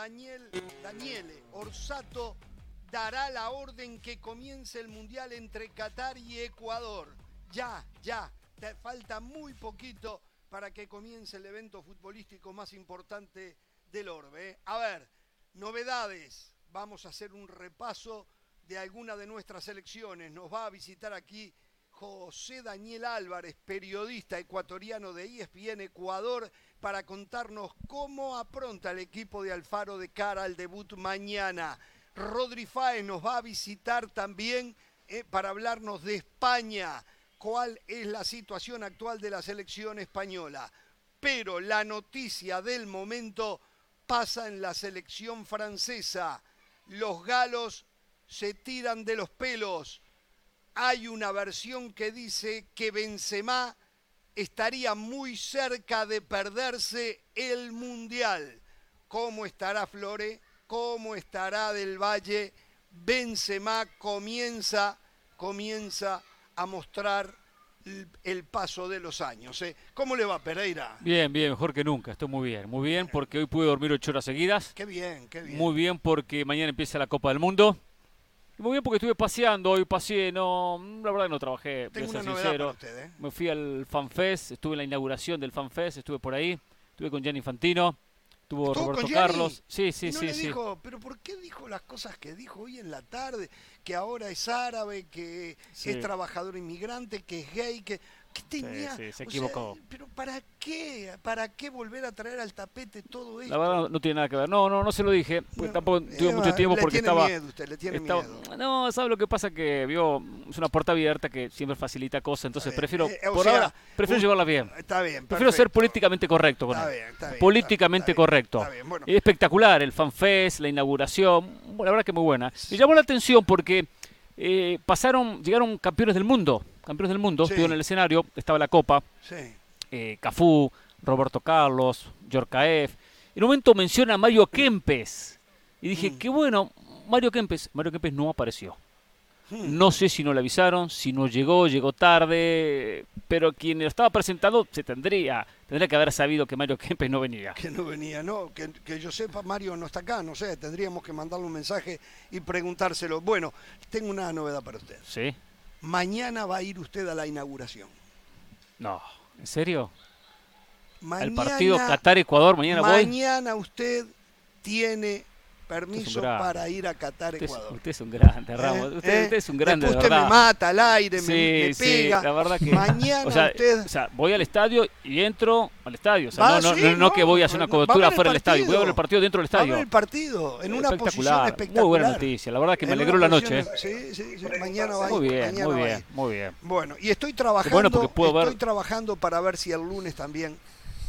Daniel, Daniele Orsato dará la orden que comience el Mundial entre Qatar y Ecuador. Ya, ya, te falta muy poquito para que comience el evento futbolístico más importante del orbe. ¿eh? A ver, novedades. Vamos a hacer un repaso de alguna de nuestras selecciones. Nos va a visitar aquí José Daniel Álvarez, periodista ecuatoriano de ESPN Ecuador, para contarnos cómo apronta el equipo de Alfaro de cara al debut mañana. Rodri Fáez nos va a visitar también eh, para hablarnos de España, cuál es la situación actual de la selección española. Pero la noticia del momento pasa en la selección francesa. Los galos se tiran de los pelos hay una versión que dice que Benzema estaría muy cerca de perderse el Mundial. ¿Cómo estará Flore? ¿Cómo estará Del Valle? Benzema comienza, comienza a mostrar el paso de los años. ¿eh? ¿Cómo le va Pereira? Bien, bien, mejor que nunca, estoy muy bien. Muy bien porque hoy pude dormir ocho horas seguidas. Qué bien, qué bien. Muy bien porque mañana empieza la Copa del Mundo. Muy bien porque estuve paseando hoy, paseé, no, la verdad que no trabajé, Tengo una sincero. Usted, ¿eh? Me fui al FanFest, estuve en la inauguración del FanFest, estuve por ahí, estuve con Gianni Infantino, tuvo Roberto Carlos. Sí, sí, sí, sí. Dijo, pero ¿por qué dijo las cosas que dijo hoy en la tarde? Que ahora es árabe, que es trabajador inmigrante, que es gay, que ¿Qué tenía? Sí, se equivocó. pero ¿para qué? ¿Para qué volver a traer al tapete todo esto? La verdad no tiene nada que ver. No, no, no se lo dije. Porque tampoco tuve mucho tiempo porque tiene estaba. Miedo usted, le tiene miedo. No, ¿sabe lo que pasa? Que vio. Es una puerta abierta que siempre facilita cosas. Entonces prefiero. Eh, por ahora, prefiero llevarla bien. Está bien. Prefiero ser políticamente correcto con está él. Bien, está bien, políticamente correcto. espectacular el fanfest, la inauguración. la verdad que muy buena. Me llamó la atención porque eh, pasaron, llegaron campeones del mundo campeones del mundo, estuvo en el escenario, estaba la Copa, eh, Cafú, Roberto Carlos, Yorkaev. En un momento menciona a Mario Kempes. Y dije, mm. qué bueno, Mario Kempes. Mario Kempes no apareció. Hmm. No sé si no le avisaron, si no llegó, llegó tarde, pero quien lo estaba presentando se tendría, tendría que haber sabido que Mario Kempes no venía. Que no venía, no, que, que, yo sepa, Mario no está acá, no sé, tendríamos que mandarle un mensaje y preguntárselo. Bueno, tengo una novedad para usted. Sí. Mañana va a ir usted a la inauguración. No, ¿en serio? el partido Qatar-Ecuador, mañana, mañana voy. Mañana usted tiene permiso para ir a Qatar, Ecuador. Usted es un grande, Ramos. ¿Eh? Usted, es un grande, Después usted me mata al aire, me, pega. la verdad que... Mañana o sea, usted... O sea, voy al estadio y entro al estadio. O sea, no, no, no, que voy a hacer una cobertura fuera del estadio. Voy a ver el partido dentro del estadio. A ver el partido, en una posición espectacular. Muy buena noticia. La verdad que me alegró la noche. Sí, sí, sí. Mañana va a ir. Muy bien, muy bien, muy bien. Bueno, y estoy trabajando, estoy trabajando para ver si el lunes también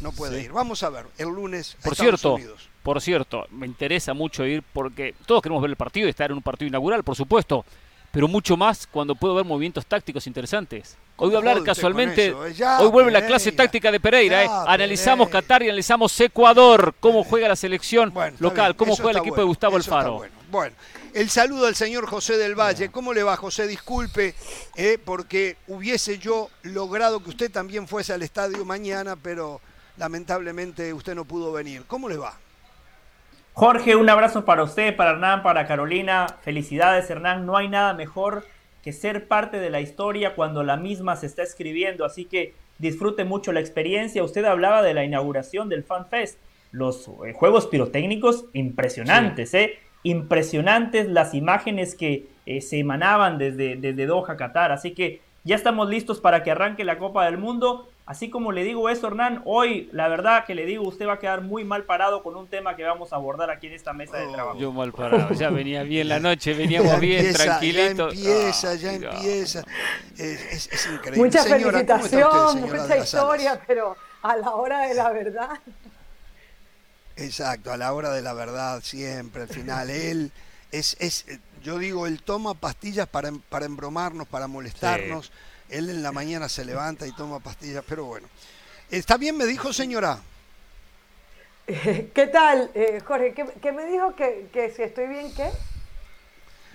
no puede ir. Vamos a ver, el lunes Por cierto, por cierto, me interesa mucho ir porque todos queremos ver el partido y estar en un partido inaugural, por supuesto, pero mucho más cuando puedo ver movimientos tácticos interesantes. Hoy voy a hablar casualmente, eh, hoy vuelve la clase táctica de Pereira, eh. analizamos Qatar y analizamos Ecuador, cómo juega la selección local, cómo juega el equipo de Gustavo Alfaro. Bueno. el saludo al señor José del Valle. ¿Cómo le va, José? Disculpe, eh, porque hubiese yo logrado que usted también fuese al estadio mañana, pero lamentablemente usted no pudo venir. ¿Cómo le va? Jorge, un abrazo para usted, para Hernán, para Carolina. Felicidades, Hernán. No hay nada mejor que ser parte de la historia cuando la misma se está escribiendo. Así que disfrute mucho la experiencia. Usted hablaba de la inauguración del FanFest. Los eh, juegos pirotécnicos impresionantes, ¿eh? Impresionantes las imágenes que eh, se emanaban desde, desde Doha, Qatar. Así que ya estamos listos para que arranque la Copa del Mundo. Así como le digo eso, Hernán, hoy la verdad que le digo, usted va a quedar muy mal parado con un tema que vamos a abordar aquí en esta mesa de oh, trabajo. Yo mal parado, ya venía bien la noche, veníamos bien, tranquilitos. Ya empieza, ya empieza. Es, increíble. Mucha felicitación, mucha historia, pero a la hora de la verdad. Exacto, a la hora de la verdad, siempre, al final. Él es, es yo digo, él toma pastillas para, para embromarnos, para molestarnos. Él en la mañana se levanta y toma pastillas, pero bueno. ¿Está bien, me dijo señora? ¿Qué tal, eh, Jorge? ¿Qué, me dijo? ¿Que, si estoy bien qué?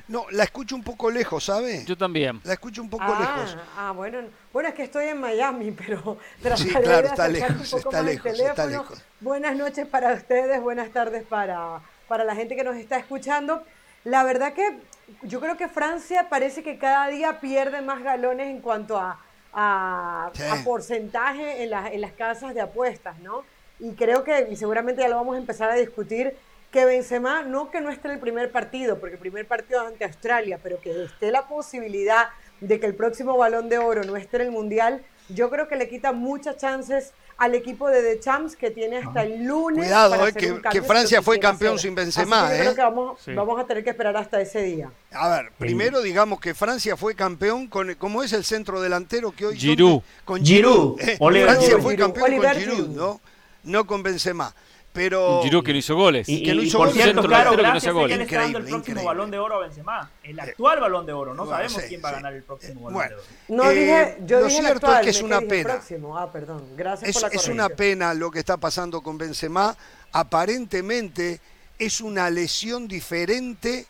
No, la escucho un poco lejos, ¿sabe? Yo también. La escucho un poco ah, lejos. Ah, bueno, bueno, es que estoy en Miami, pero sí, claro, está lejos, está lejos, está lejos. Buenas noches para ustedes, buenas tardes para, para la gente que nos está escuchando. La verdad que yo creo que Francia parece que cada día pierde más galones en cuanto a, a, porcentaje en, en las casas de apuestas, ¿no? Y creo que, y seguramente ya lo vamos a empezar a discutir, que Benzema, no que no esté en el primer partido, porque el primer partido es ante Australia, pero que esté la posibilidad de que el próximo balón de oro no esté en el Mundial, yo creo que le quita muchas chances al equipo de The Champs que tiene hasta el lunes. Cuidado, eh, que, Francia fue campeón sin Benzema. Yo creo que vamos, vamos, a tener que esperar hasta ese día. A ver, primero digamos que Francia fue campeón con, ¿cómo es el centro delantero que hoy? Giroud. Con Giroud. Eh, Francia fue campeón con Giroud, ¿no? No con Benzema. Pero... Giroud que no hizo goles. Y, que no hizo por goles. cierto, claro, que no hizo goles. Increíble, el próximo balón de oro a Benzema. El actual balón de oro. No sabemos quién va a ganar el próximo balón bueno, de oro. No dije, yo lo dije cierto actual, es que es una pena. Ah, perdón. Gracias es, por la es una pena lo que está pasando con Benzema. Aparentemente es una lesión diferente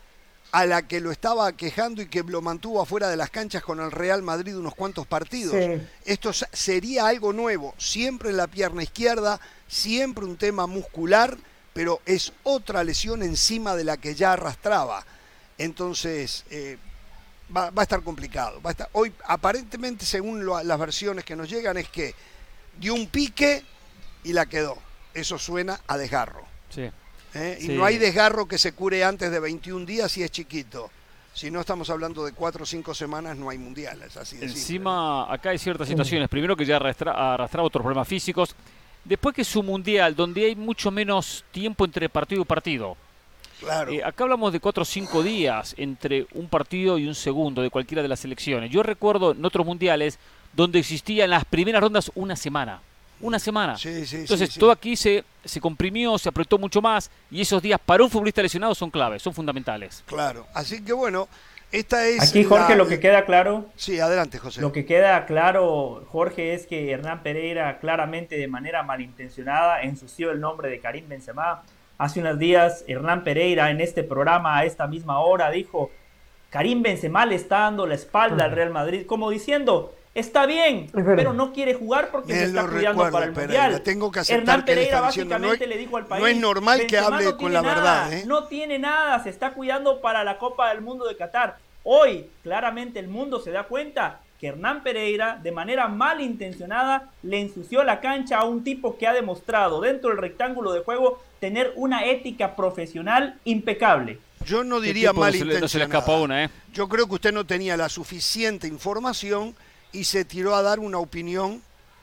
a la que lo estaba quejando y que lo mantuvo afuera de las canchas con el Real Madrid unos cuantos partidos. Esto sería algo nuevo, siempre en la pierna izquierda, siempre un tema muscular, pero es otra lesión encima de la que ya arrastraba. Entonces, eh, va, a estar complicado. Va a estar, hoy, aparentemente, según las versiones que nos llegan, es que dio un pique y la quedó. Eso suena a desgarro. Sí. ¿Eh? Y no hay desgarro que se cure antes de 21 días si es chiquito. Si no estamos hablando de 4 o 5 semanas, no hay mundiales. Así Encima, acá hay ciertas situaciones. Primero que ya arrastra, arrastraba otros problemas físicos. Después que es un mundial donde hay mucho menos tiempo entre partido y partido. Claro. Eh, acá hablamos de cuatro o cinco días entre un partido y un segundo de cualquiera de las selecciones. Yo recuerdo en otros mundiales donde existía en las primeras rondas una semana. Una semana. Sí, sí, Entonces todo aquí se, se comprimió, se apretó mucho más y esos días para un futbolista lesionado son claves, son fundamentales. Claro. Así que bueno, esta es Aquí, Jorge, lo que queda claro. Sí, adelante, José. Lo que queda claro, Jorge, es que Hernán Pereira, claramente de manera malintencionada, ensució el nombre de Karim Benzema. Hace unos días, Hernán Pereira, en este programa, a esta misma hora, dijo: Karim Benzema le está dando la espalda al Real Madrid, como diciendo. Está bien, pero no quiere jugar porque se está cuidando para el Mundial. Tengo que Hernán Pereira básicamente le dijo al país. No es normal que hable con la verdad. ¿eh? No tiene nada, se está cuidando para la Copa del Mundo de Qatar. Hoy, claramente, el mundo se da cuenta que Hernán Pereira, de manera malintencionada, le ensució la cancha a un tipo que ha demostrado dentro del rectángulo de juego tener una ética profesional impecable. Yo no diría malintencionada. una, ¿eh? Yo creo que usted no tenía la suficiente información y se tiró a dar una opinión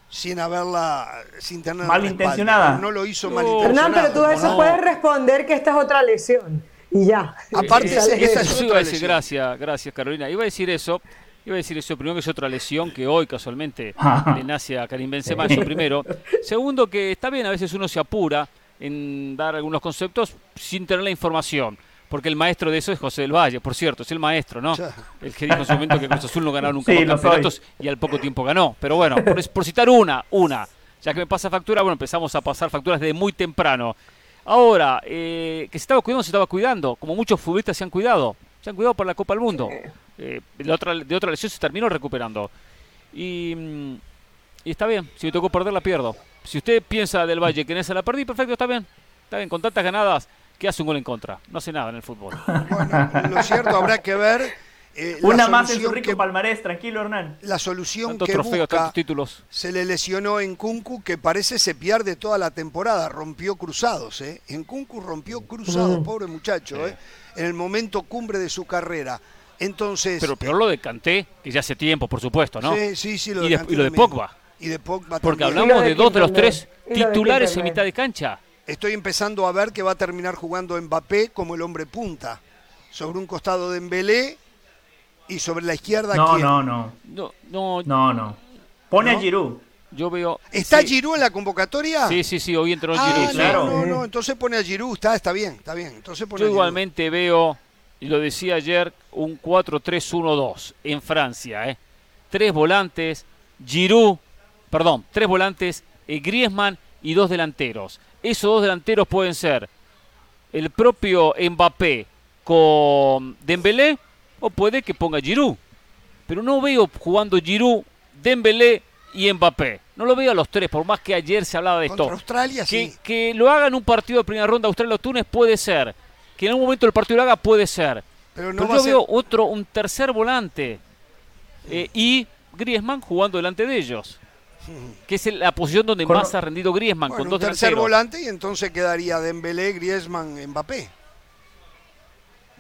sin haberla, sin tener malintencionada. No lo hizo malintencionada. Hernán, pero tú eso puedes responder que esta es otra lesión y ya. Aparte, esa, es iba a decir, gracias, gracias Carolina. Iba a decir eso. Iba a decir eso, primero que es otra lesión que hoy casualmente le nace a Karim Benzema, eso primero. Segundo que está bien, a veces uno se apura en dar algunos conceptos sin tener la información porque el maestro de eso es José del Valle, por cierto, es el maestro, ¿no? El que dijo en su momento que Cruz Azul no ganaba nunca los campeonatos y al poco tiempo ganó. Pero bueno, por, citar una, una, ya que me pasa factura, bueno, empezamos a pasar facturas desde muy temprano. Ahora, eh, que se estaba cuidando, se estaba cuidando, como muchos futbolistas se han cuidado, se han cuidado para la Copa del Mundo. Eh, de, otra, de otra lesión se terminó recuperando. Y, y está bien, si me tocó perder, la pierdo. Si usted piensa del Valle que en esa la perdí, perfecto, está bien. Está bien, con tantas ganadas que hace un gol en contra. No hace nada en el fútbol. Bueno, lo cierto habrá que ver. Eh, Una más en su rico palmarés, tranquilo Hernán. La solución que busca, títulos. se le lesionó en Kunku, que parece se pierde toda la temporada, rompió cruzados, ¿eh? En Kunku rompió cruzados, pobre muchacho, ¿eh? En el momento cumbre de su carrera. Entonces. Pero peor lo de Kanté, que ya hace tiempo, por supuesto, ¿no? Sí, sí, sí. Lo y, de, y, lo de Pogba. Y de Pogba Porque hablamos de, dos de los tres titulares en mitad de cancha estoy empezando a ver que va a terminar jugando Mbappé como el hombre punta. Sobre un costado de Embelé y sobre la izquierda. No, ¿quién? no, no. No, no. No, Pone a Giroud. Yo veo. ¿Está Giroud en la convocatoria? Sí, sí, sí, hoy entró ah, Giroud. Claro. No, no, entonces pone a Giroud, está, está bien, está bien. Entonces pone Yo igualmente veo, y lo decía ayer, un 4-3-1-2 en Francia. ¿eh? Tres volantes, Giroud, perdón, tres volantes, eh, Griezmann y dos delanteros. Esos dos delanteros pueden ser el propio Mbappé con Dembélé o puede que ponga Giroud. Pero no veo jugando Giroud, Dembélé y Mbappé. No lo veo a los tres, por más que ayer se hablaba de esto. Australia, que, sí. que lo haga en un partido de primera ronda Australia o Túnez puede ser. Que en algún momento el partido lo haga puede ser. Pero, no yo veo otro, un tercer volante. Eh, y Griezmann jugando delante de ellos. Que es la posición donde más ha rendido Griezmann con dos un tercer volante y entonces quedaría Dembélé, Griezmann, Mbappé.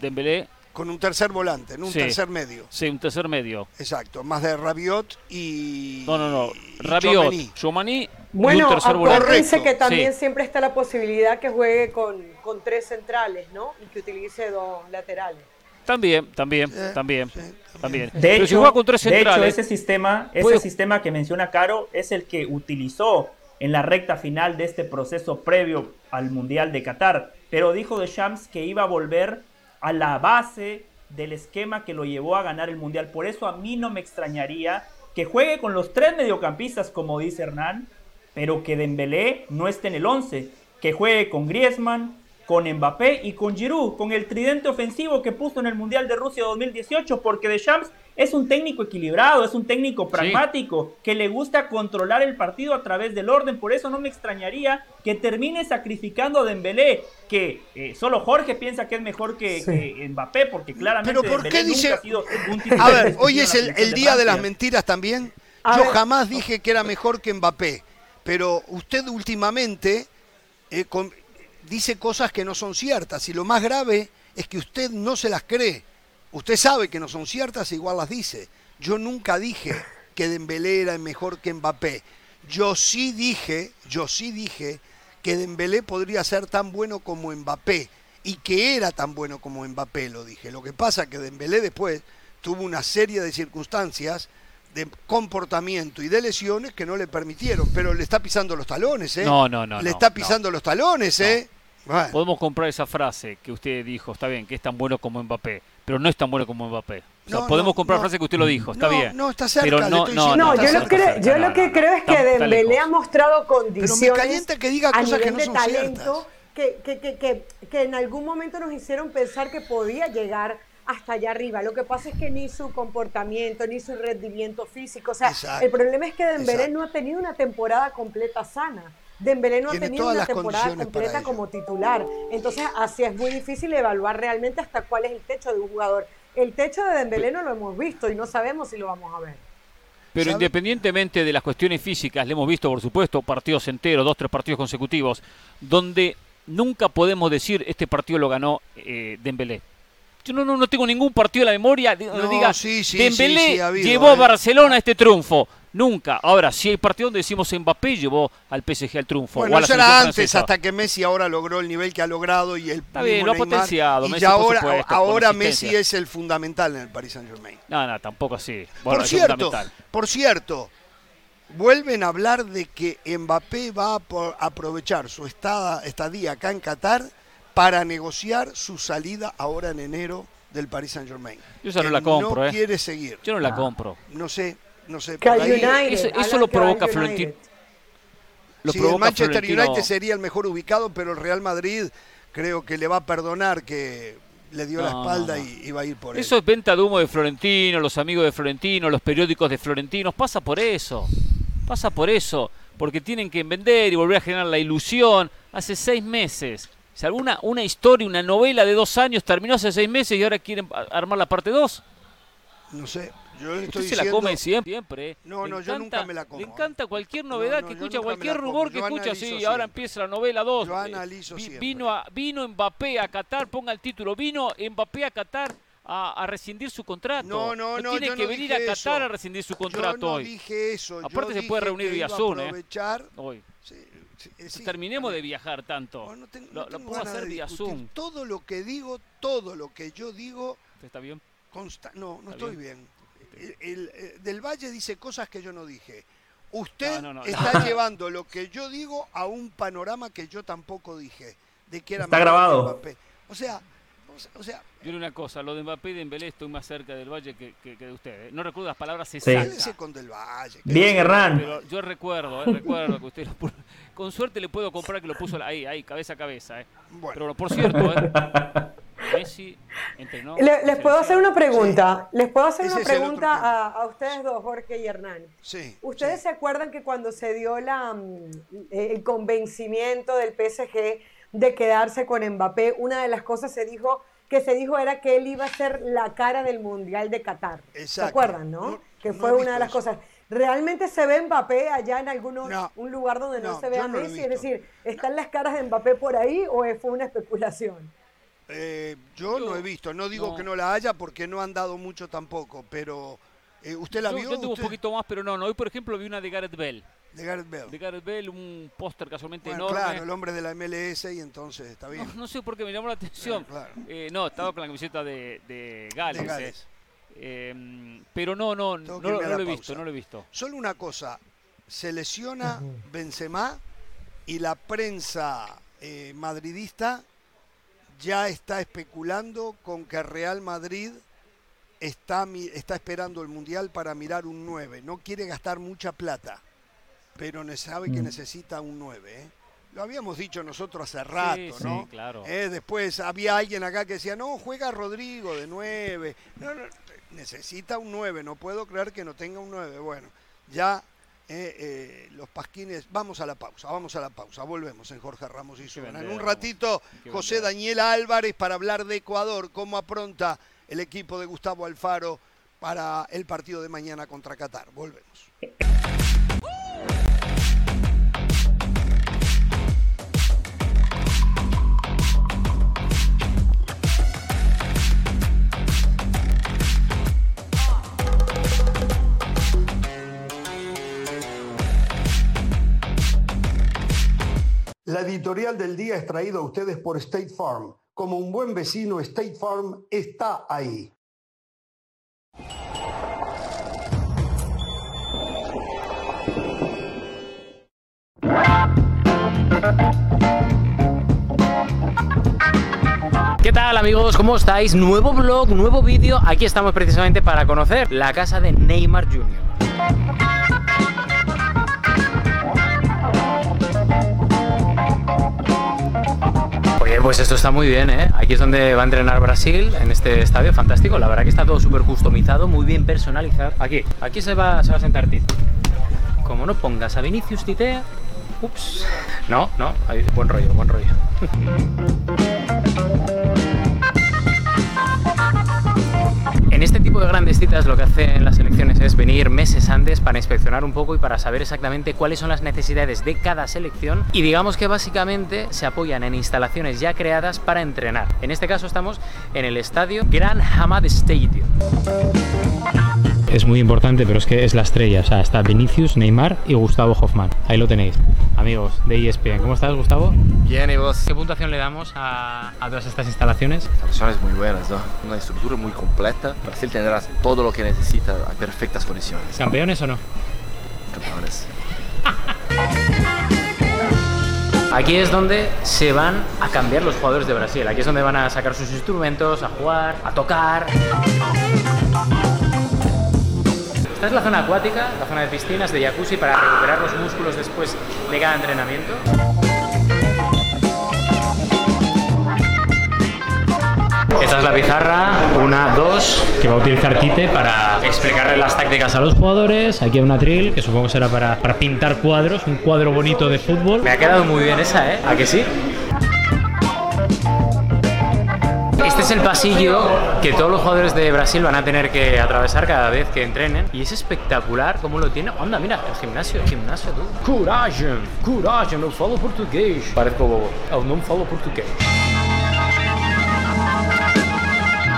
Dembélé, con un tercer volante, en un tercer medio. Sí, un tercer medio. Exacto, más de Rabiot y. No, no, no. Rabiot, Chomani bueno, y un tercer volante. que también siempre está la posibilidad que juegue con, con, tres centrales, ¿no? Y que utilice dos laterales. También, también, también, también. De hecho, si juega con tres centrales, ese sistema, ese sistema que menciona Caro es el que utilizó en la recta final de este proceso previo al Mundial de Qatar. Pero dijo de Shams que iba a volver a la base del esquema que lo llevó a ganar el Mundial. Por eso a mí no me extrañaría que juegue con los tres mediocampistas, como dice Hernán, pero que Dembélé no esté en el 11, que juegue con Griezmann, con Mbappé y con Giroud, con el tridente ofensivo que puso en el Mundial de Rusia 2018, porque Deschamps es un técnico equilibrado, es un técnico pragmático, que le gusta controlar el partido a través del orden, por eso no me extrañaría que termine sacrificando a Dembélé, que eh, solo Jorge piensa que es mejor que, Mbappé, porque claramente Pero ¿por qué dice... A ver, hoy es el, día de las mentiras también. Yo jamás dije que era mejor que Mbappé, pero usted últimamente eh, dice cosas que no son ciertas y lo más grave es que usted no se las cree. Usted sabe que no son ciertas e igual las dice. Yo nunca dije que Dembélé era mejor que Mbappé. Yo sí dije, yo sí dije que Dembélé podría ser tan bueno como Mbappé y que era tan bueno como Mbappé, lo dije. Lo que pasa es que Dembélé después tuvo una serie de circunstancias de comportamiento y de lesiones que no le permitieron, pero le está pisando los talones, ¿eh? No, no, no. Le está pisando los talones, ¿eh? Podemos comprar esa frase que usted dijo, está bien, que es tan bueno como Mbappé, pero no es tan bueno como Mbappé. O sea, podemos comprar la frase que usted lo dijo, está bien. No, está cerca. Pero no, no, no, yo, lo, creo, yo lo que creo es que Dembélé ha mostrado condiciones pero me calienta que diga cosas que no de talento que, que, que, que, en algún momento nos hicieron pensar que podía llegar hasta allá arriba. Lo que pasa es que ni su comportamiento, ni su rendimiento físico, o sea, el problema es que Dembélé no ha tenido una temporada completa sana. Dembélé no ha tenido una temporada completa como titular. Entonces, así es muy difícil evaluar realmente hasta cuál es el techo de un jugador. El techo de Dembélé no lo hemos visto y no sabemos si lo vamos a ver. Pero independientemente de las cuestiones físicas, le hemos visto, por supuesto, partidos enteros, dos, tres partidos consecutivos, donde nunca podemos decir este partido lo ganó eh, Dembélé. Yo no, no, no tengo ningún partido en la memoria donde diga Dembélé llevó a ¿eh? Barcelona a este triunfo. Nunca. Ahora, si hay partido donde decimos Mbappé llevó al PSG al triunfo. Bueno, eso era antes, hasta que Messi ahora logró el nivel que ha logrado y el Está bien, lo ha potenciado. Y ahora, ahora Messi es el fundamental en el Paris Saint Germain. No, no, tampoco así. por cierto, por cierto, vuelven a hablar de que Mbappé va a aprovechar su estadía acá en Qatar para negociar su salida ahora en enero del Paris Saint Germain. Yo esa no la compro, no ¿eh? quiere seguir. Yo no la compro. No sé, no sé. eso, lo provoca Florentino. Lo el Manchester United sería el mejor ubicado, pero el Real Madrid creo que le va a perdonar que le dio la espalda y, va a ir por eso. Eso es venta de humo de Florentino, los amigos de Florentino, los periódicos de Florentino. Pasa por eso. Pasa por eso. Porque tienen que vender y volver a generar la ilusión. Hace seis meses. Si alguna una historia, una novela de dos años terminó hace seis meses y ahora quieren armar la parte dos. No sé. Yo estoy Usted se la come siempre. ¿eh? No, no, yo nunca me la como. Le encanta cualquier novedad que escucha, cualquier rumor que escucha, sí, ahora empieza la novela 2. Yo analizo siempre. Vino, a, vino Mbappé a Qatar, ponga el título, vino Mbappé a Qatar a, rescindir su contrato. No, no, no. Tiene que venir a Qatar a rescindir su contrato yo no hoy. dije eso. Aparte se puede reunir vía Zoom, ¿eh? Hoy. Terminemos de viajar tanto. No, lo, puedo hacer vía Zoom. Todo lo que digo, todo lo que yo digo. ¿Está bien? Consta no, no estoy bien el, eh, Del Valle dice cosas que yo no dije. Usted está llevando lo que yo digo a un panorama que yo tampoco dije. De que era está grabado. O sea, o sea, yo una cosa, lo de Mbappé y de Embelé estoy más cerca del Valle que, de usted. ¿eh? No recuerdo las palabras exactas. con del Valle. Bien, Hernán. Pero yo recuerdo, ¿eh? recuerdo que usted Con suerte le puedo comprar que lo puso ahí, ahí, cabeza a cabeza. ¿eh? Bueno. Pero por cierto, ¿eh? Messi entrenó. les puedo hacer una pregunta. Les puedo hacer una pregunta a, ustedes dos, Jorge y Hernán. Sí. ¿Ustedes se acuerdan que cuando se dio la, mm, el convencimiento del PSG de quedarse con Mbappé, una de las cosas se dijo que se dijo era que él iba a ser la cara del Mundial de Qatar. ¿Se acuerdan, no? que fue una de las cosas. ¿Realmente se ve Mbappé allá en algún un lugar donde no, se ve a Messi? Es decir, ¿están las caras de Mbappé por ahí o fue una especulación? Eh, yo no he visto, no digo que no la haya porque no han dado mucho tampoco, pero eh, ¿usted la vio? Yo tuve un poquito más, pero no, no. Hoy, por ejemplo, vi una de Gareth Bell. De Gareth Bell. De Gareth Bell, un póster casualmente enorme. Claro, el hombre de la MLS y entonces está bien. No, sé por qué me llamó la atención. Eh, no, estaba con la camiseta de, de Gales. Em, pero no, no, no, lo he visto, no lo he visto. Solo una cosa, se lesiona Benzema y la prensa eh, madridista ya está especulando con que Real Madrid está, está esperando el Mundial para mirar un 9. No quiere gastar mucha plata, pero sabe que mm. necesita un 9. ¿eh? Lo habíamos dicho nosotros hace rato, ¿no? claro. Eh, después había alguien acá que decía, no, juega Rodrigo de 9. No, no, necesita un 9, no puedo creer que no tenga un 9. Bueno, ya eh, eh, los pasquines, vamos a la pausa, vamos a la pausa, volvemos en Jorge Ramos y Suena. En un ratito, José Daniel Álvarez para hablar de Ecuador, cómo apronta el equipo de Gustavo Alfaro para el partido de mañana contra Qatar. Volvemos. La editorial del día es traída a ustedes por State Farm. Como un buen vecino, State Farm está ahí. ¿Qué tal amigos? ¿Cómo estáis? Nuevo blog, nuevo vídeo. Aquí estamos precisamente para conocer la casa de Neymar Jr. pues esto está muy bien, ¿eh? Aquí es donde va a entrenar Brasil, en este estadio, fantástico. La verdad que está todo súper customizado, muy bien personalizado. Aquí, aquí se va, a sentar Tite. Como no pongas a Vinicius Tite, ups. No, no, buen rollo, buen rollo. tipo de grandes citas lo que hacen las selecciones es venir meses antes para inspeccionar un poco y para saber exactamente cuáles son las necesidades de cada selección y digamos que básicamente se apoyan en instalaciones ya creadas para entrenar. En este caso estamos en el estadio Gran Hamad Stadium es muy importante, pero es que es la estrella. O sea, está Vinicius, Neymar y Gustavo Hoffman. Ahí lo tenéis. Amigos de ESPN. ¿Cómo estás, Gustavo? Bien, ¿y vos? ¿Qué puntuación le damos a, todas estas instalaciones? Instalaciones muy buenas, ¿no? Una estructura muy completa. Brasil tendrá todo lo que necesita a perfectas condiciones. ¿Campeones o no? Campeones. Aquí es donde se van a cambiar los jugadores de Brasil. Aquí es donde van a sacar sus instrumentos, a jugar, a tocar. Esta es la zona acuática, la zona de piscinas, de jacuzzi para recuperar los músculos después de cada entrenamiento. Esta es la pizarra, una, dos, que va a utilizar Tite para explicarle las tácticas a los jugadores. Aquí hay una trill, que supongo será para, para pintar cuadros, un cuadro bonito de fútbol. Me ha quedado muy bien esa, ¿eh? ¿A que sí? Este es el pasillo que todos los jugadores de Brasil van a tener que atravesar cada vez que entrenen. Y es espectacular cómo lo tiene. Anda, mira, el gimnasio, el gimnasio, tú. Coragem, coragem, eu falo português. Parezco bobo. Eu não falo portugués.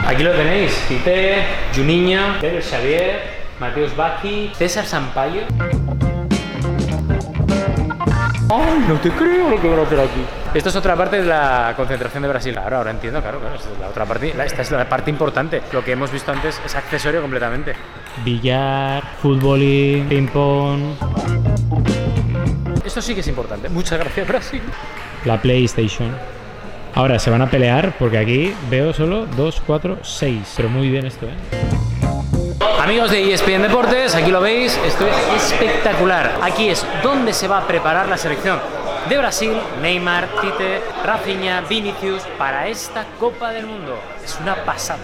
Aquí lo tenéis, Tite, Juninho, Pedro Xavier, Mateus Baki, César Sampaio. ¡Ay, no te creo lo que van a hacer aquí! Esto es otra parte de la concentración de Brasil. Ahora, ahora entiendo, claro, claro. Esta es la otra parte. Esta es la parte importante. Lo que hemos visto antes es accesorio completamente. Billar, fútbol, ping-pong. Esto sí que es importante. Muchas gracias, Brasil. La PlayStation. Ahora se van a pelear porque aquí veo solo 2, 4, 6. Pero muy bien esto, ¿eh? Amigos de ESPN Deportes, aquí lo veis, esto es espectacular. Aquí es donde se va a preparar la selección. de Brasil, Neymar, Tite, Rafinha, Vinicius, para esta Copa del Mundo. Es una pasada.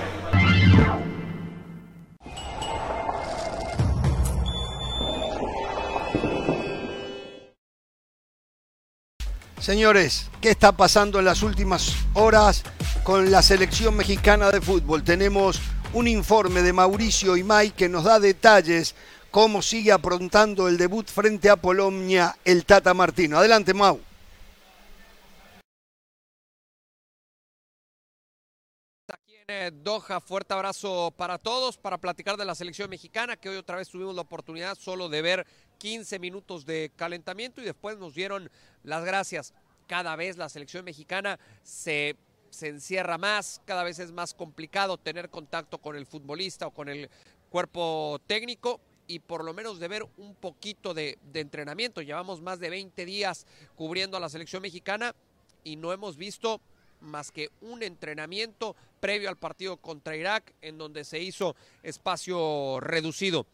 Señores, ¿qué está pasando en las últimas horas con la selección mexicana de fútbol? Tenemos un informe de Mauricio Imay que nos da detalles cómo sigue aprontando el debut frente a Polonia el Tata Martino. Adelante, Mau. Eh, Doha, fuerte abrazo para todos, para platicar de la selección mexicana, que hoy otra vez tuvimos la oportunidad solo de ver 15 minutos de calentamiento y después nos dieron las gracias. Cada vez la selección mexicana se, se encierra más, cada vez es más complicado tener contacto con el futbolista o con el cuerpo técnico y por lo menos de ver un poquito de, de, entrenamiento. Llevamos más de 20 días cubriendo a la selección mexicana y no hemos visto más que un entrenamiento previo al partido contra Irak en donde se hizo espacio reducido.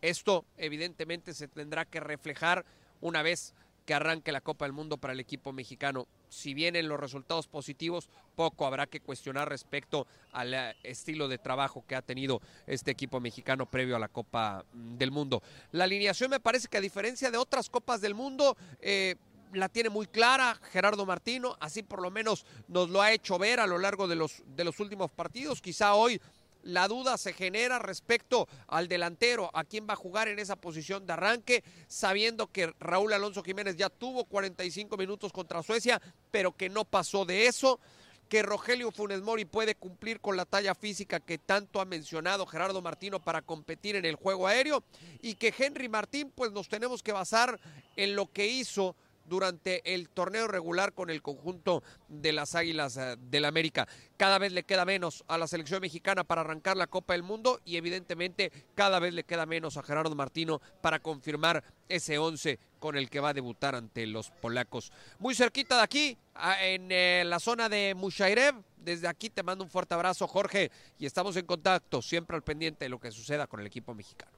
Esto evidentemente se tendrá que reflejar una vez que arranque la Copa del Mundo para el equipo mexicano. Si vienen los resultados positivos, poco habrá que cuestionar respecto al eh, estilo de trabajo que ha tenido este equipo mexicano previo a la Copa mm, del Mundo. La alineación me parece que a diferencia de otras Copas del Mundo, eh, la tiene muy clara Gerardo Martino, así por lo menos nos lo ha hecho ver a lo largo de los, de los últimos partidos. Quizá hoy la duda se genera respecto al delantero, a quién va a jugar en esa posición de arranque, sabiendo que Raúl Alonso Jiménez ya tuvo 45 minutos contra Suecia, pero que no pasó de eso que Rogelio Funes Mori puede cumplir con la talla física que tanto ha mencionado Gerardo Martino para competir en el juego aéreo y que Henry Martín pues nos tenemos que basar en lo que hizo durante el torneo regular con el conjunto de las Águilas eh, del América. Cada vez le queda menos a la selección mexicana para arrancar la Copa del Mundo y evidentemente cada vez le queda menos a Gerardo Martino para confirmar ese 11 con el que va a debutar ante los polacos. Muy cerquita de aquí, en eh, la zona de Mushairev. Desde aquí te mando un fuerte abrazo, Jorge, y estamos en contacto, siempre al pendiente de lo que suceda con el equipo mexicano.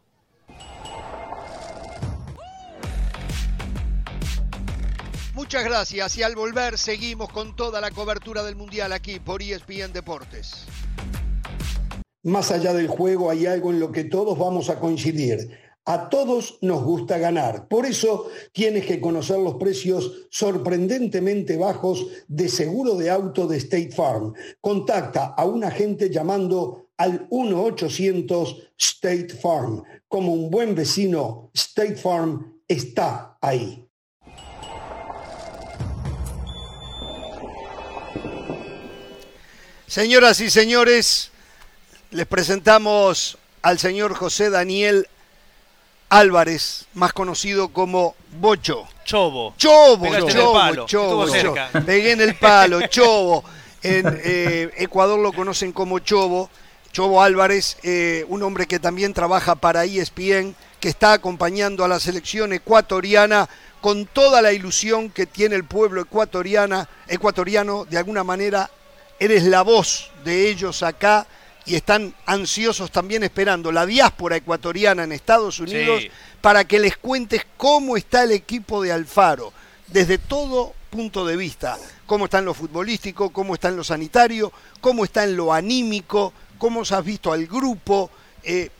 Muchas gracias y al volver seguimos con toda la cobertura del Mundial aquí por ESPN Deportes. Más allá del juego hay algo en lo que todos vamos a coincidir. A todos nos gusta ganar. Por eso tienes que conocer los precios sorprendentemente bajos de seguro de auto de State Farm. Contacta a un agente llamando al 1-800 State Farm. Como un buen vecino, State Farm está ahí. Señoras y señores, les presentamos al señor José Daniel Álvarez, más conocido como Bocho. Chobo. Chobo, Chobo, Chobo. Pegué en el palo, Chobo. En eh, Ecuador lo conocen como Chobo. Chobo Álvarez, eh, un hombre que también trabaja para ESPN, que está acompañando a la selección ecuatoriana con toda la ilusión que tiene el pueblo ecuatoriana, ecuatoriano, de alguna manera eres la voz de ellos acá y están ansiosos también esperando la diáspora ecuatoriana en Estados Unidos para que les cuentes cómo está el equipo de Alfaro, desde todo punto de vista, cómo está en lo futbolístico, cómo está en lo sanitario, cómo está en lo anímico, cómo has visto al grupo. Eh,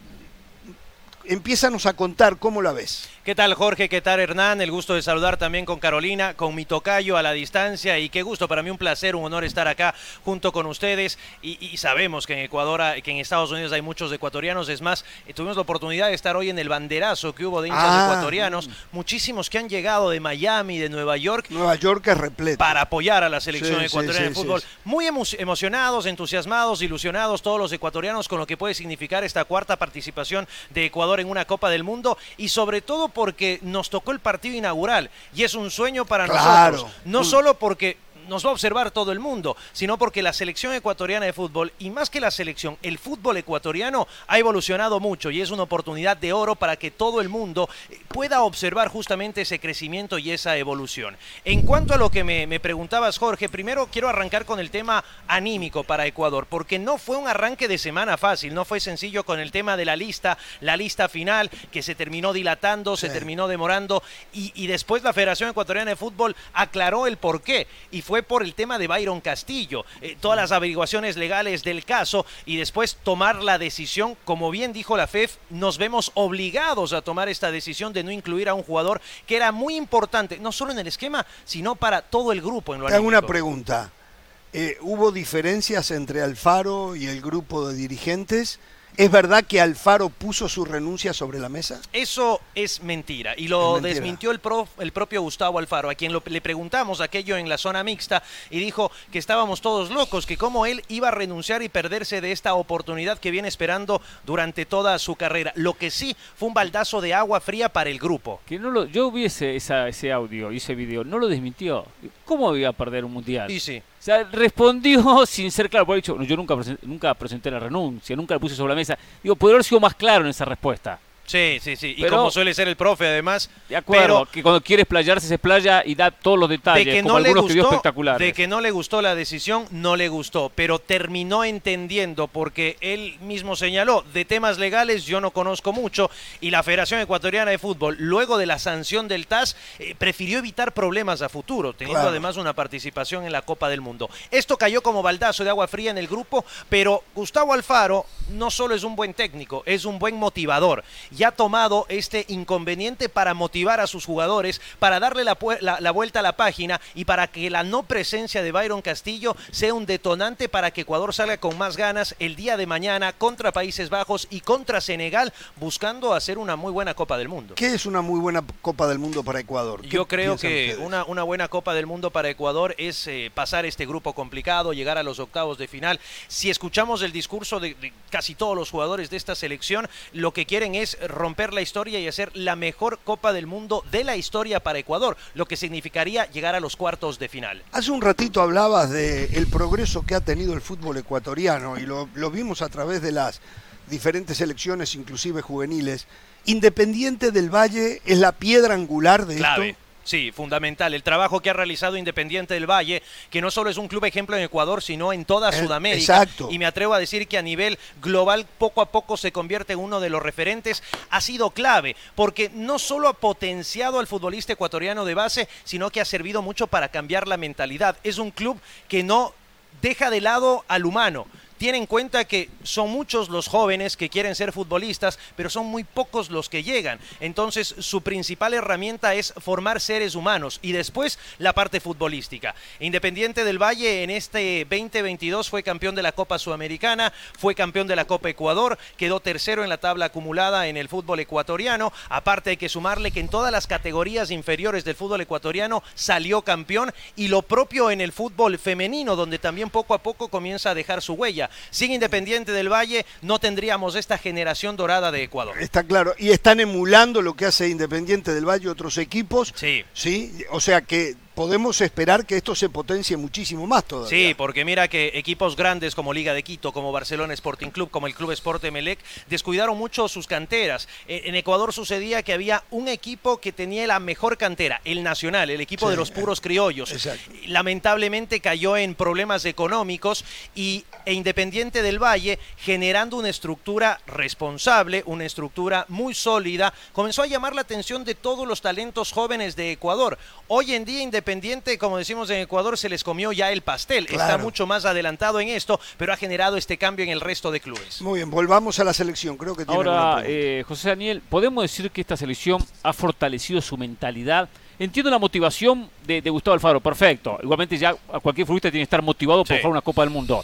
empiezanos a contar cómo la ves. ¿Qué tal Jorge? ¿Qué tal Hernán? El gusto de saludar también con Carolina, con mi tocayo a la distancia y qué gusto, para mí un placer, un honor estar acá junto con ustedes y, sabemos que en Ecuador, que en Estados Unidos hay muchos ecuatorianos, es más, eh, tuvimos la oportunidad de estar hoy en el banderazo que hubo de hinchas ah. ecuatorianos, muchísimos que han llegado de Miami, de Nueva York. Nueva York es repleto. Para apoyar a la selección ecuatoriana de fútbol. Muy emocionados, entusiasmados, ilusionados todos los ecuatorianos con lo que puede significar esta cuarta participación de Ecuador en una Copa del Mundo y sobre todo por porque nos tocó el partido inaugural y es un sueño para nosotros. No mm. solo porque nos va a observar todo el mundo, sino porque la selección ecuatoriana de fútbol, y más que la selección, el fútbol ecuatoriano ha evolucionado mucho y es una oportunidad de oro para que todo el mundo eh, pueda observar justamente ese crecimiento y esa evolución. En cuanto a lo que me, me preguntabas, Jorge, primero quiero arrancar con el tema anímico para Ecuador, porque no fue un arranque de semana fácil, no fue sencillo con el tema de la lista, la lista final, que se terminó dilatando, se terminó demorando, y, y después la Federación Ecuatoriana de Fútbol aclaró el porqué, y fue por el tema de Byron Castillo, eh, todas las averiguaciones legales del caso y después tomar la decisión, como bien dijo la FEF, nos vemos obligados a tomar esta decisión de no incluir a un jugador que era muy importante, no solo en el esquema, sino para todo el grupo. En lo una pregunta. Eh, ¿Hubo diferencias entre Alfaro y el grupo de dirigentes? ¿Es verdad que Alfaro puso su renuncia sobre la mesa? Eso es mentira y lo desmintió el, el, propio Gustavo Alfaro, a quien le preguntamos aquello en la zona mixta y dijo que estábamos todos locos, que cómo él iba a renunciar y perderse de esta oportunidad que viene esperando durante toda su carrera. Lo que sí fue un baldazo de agua fría para el grupo. Que no lo, yo vi ese, ese audio y ese video, no lo desmintió. ¿Cómo iba a perder un mundial? Sí, sí. O sea, respondió sin ser claro. Por dicho, yo nunca, nunca presenté la renuncia, nunca la puse sobre la mesa. Digo, podría haber sido más claro en esa respuesta. Sí, sí, sí. y como suele ser el profe, además. De acuerdo, que cuando quiere explayarse se explaya y da todos los detalles, de que no le gustó, espectaculares. De que no le gustó la decisión, no le gustó, pero terminó entendiendo porque él mismo señaló, de temas legales yo no conozco mucho y la Federación Ecuatoriana de Fútbol, luego de la sanción del TAS, eh, prefirió evitar problemas a futuro, teniendo además una participación en la Copa del Mundo. Esto cayó como baldazo de agua fría en el grupo, pero Gustavo Alfaro no solo es un buen técnico, es un buen motivador ya ha tomado este inconveniente para motivar a sus jugadores, para darle la, la, vuelta a la página y para que la no presencia de Byron Castillo sea un detonante para que Ecuador salga con más ganas el día de mañana contra Países Bajos y contra Senegal, buscando hacer una muy buena Copa del Mundo. ¿Qué es una muy buena Copa del Mundo para Ecuador? Yo creo que una, una, buena Copa del Mundo para Ecuador es eh, pasar este grupo complicado, llegar a los octavos de final. Si escuchamos el discurso de, de casi todos los jugadores de esta selección, lo que quieren es romper la historia y hacer la mejor Copa del Mundo de la historia para Ecuador, lo que significaría llegar a los cuartos de final. Hace un ratito hablabas del el progreso que ha tenido el fútbol ecuatoriano y lo, vimos a través de las diferentes selecciones, inclusive juveniles. Independiente del Valle es la piedra angular de esto. Sí, fundamental. El trabajo que ha realizado Independiente del Valle, que no solo es un club ejemplo en Ecuador, sino en toda eh, Sudamérica. Exacto. Y me atrevo a decir que a nivel global, poco a poco se convierte en uno de los referentes. Ha sido clave, porque no solo ha potenciado al futbolista ecuatoriano de base, sino que ha servido mucho para cambiar la mentalidad. Es un club que no deja de lado al humano tiene en cuenta que son muchos los jóvenes que quieren ser futbolistas, pero son muy pocos los que llegan. Entonces, su principal herramienta es formar seres humanos y después la parte futbolística. Independiente del Valle en este 2022 fue campeón de la Copa Sudamericana, fue campeón de la Copa Ecuador, quedó tercero en la tabla acumulada en el fútbol ecuatoriano. Aparte hay que sumarle que en todas las categorías inferiores del fútbol ecuatoriano salió campeón y lo propio en el fútbol femenino, donde también poco a poco comienza a dejar su huella. Sin Independiente del Valle no tendríamos esta generación dorada de Ecuador. Está claro. Y están emulando lo que hace Independiente del Valle otros equipos. Sí. Sí. O sea que podemos esperar que esto se potencie muchísimo más todavía. Sí, porque mira que equipos grandes como Liga de Quito, como Barcelona Sporting Club, como el Club Sport Emelec, descuidaron mucho sus canteras. E, en Ecuador sucedía que había un equipo que tenía la mejor cantera, el Nacional, el equipo de los puros criollos. Lamentablemente cayó en problemas económicos y e Independiente del Valle, generando una estructura responsable, una estructura muy sólida, comenzó a llamar la atención de todos los talentos jóvenes de Ecuador. Hoy en día Independiente Independiente, como decimos en Ecuador, se les comió ya el pastel. Está mucho más adelantado en esto, pero ha generado este cambio en el resto de clubes. Muy bien, volvamos a la selección. Creo que Ahora, eh, José Daniel, ¿podemos decir que esta selección ha fortalecido su mentalidad? Entiendo la motivación de, Gustavo Alfaro, perfecto. Igualmente ya cualquier futbolista tiene que estar motivado por jugar una Copa del Mundo.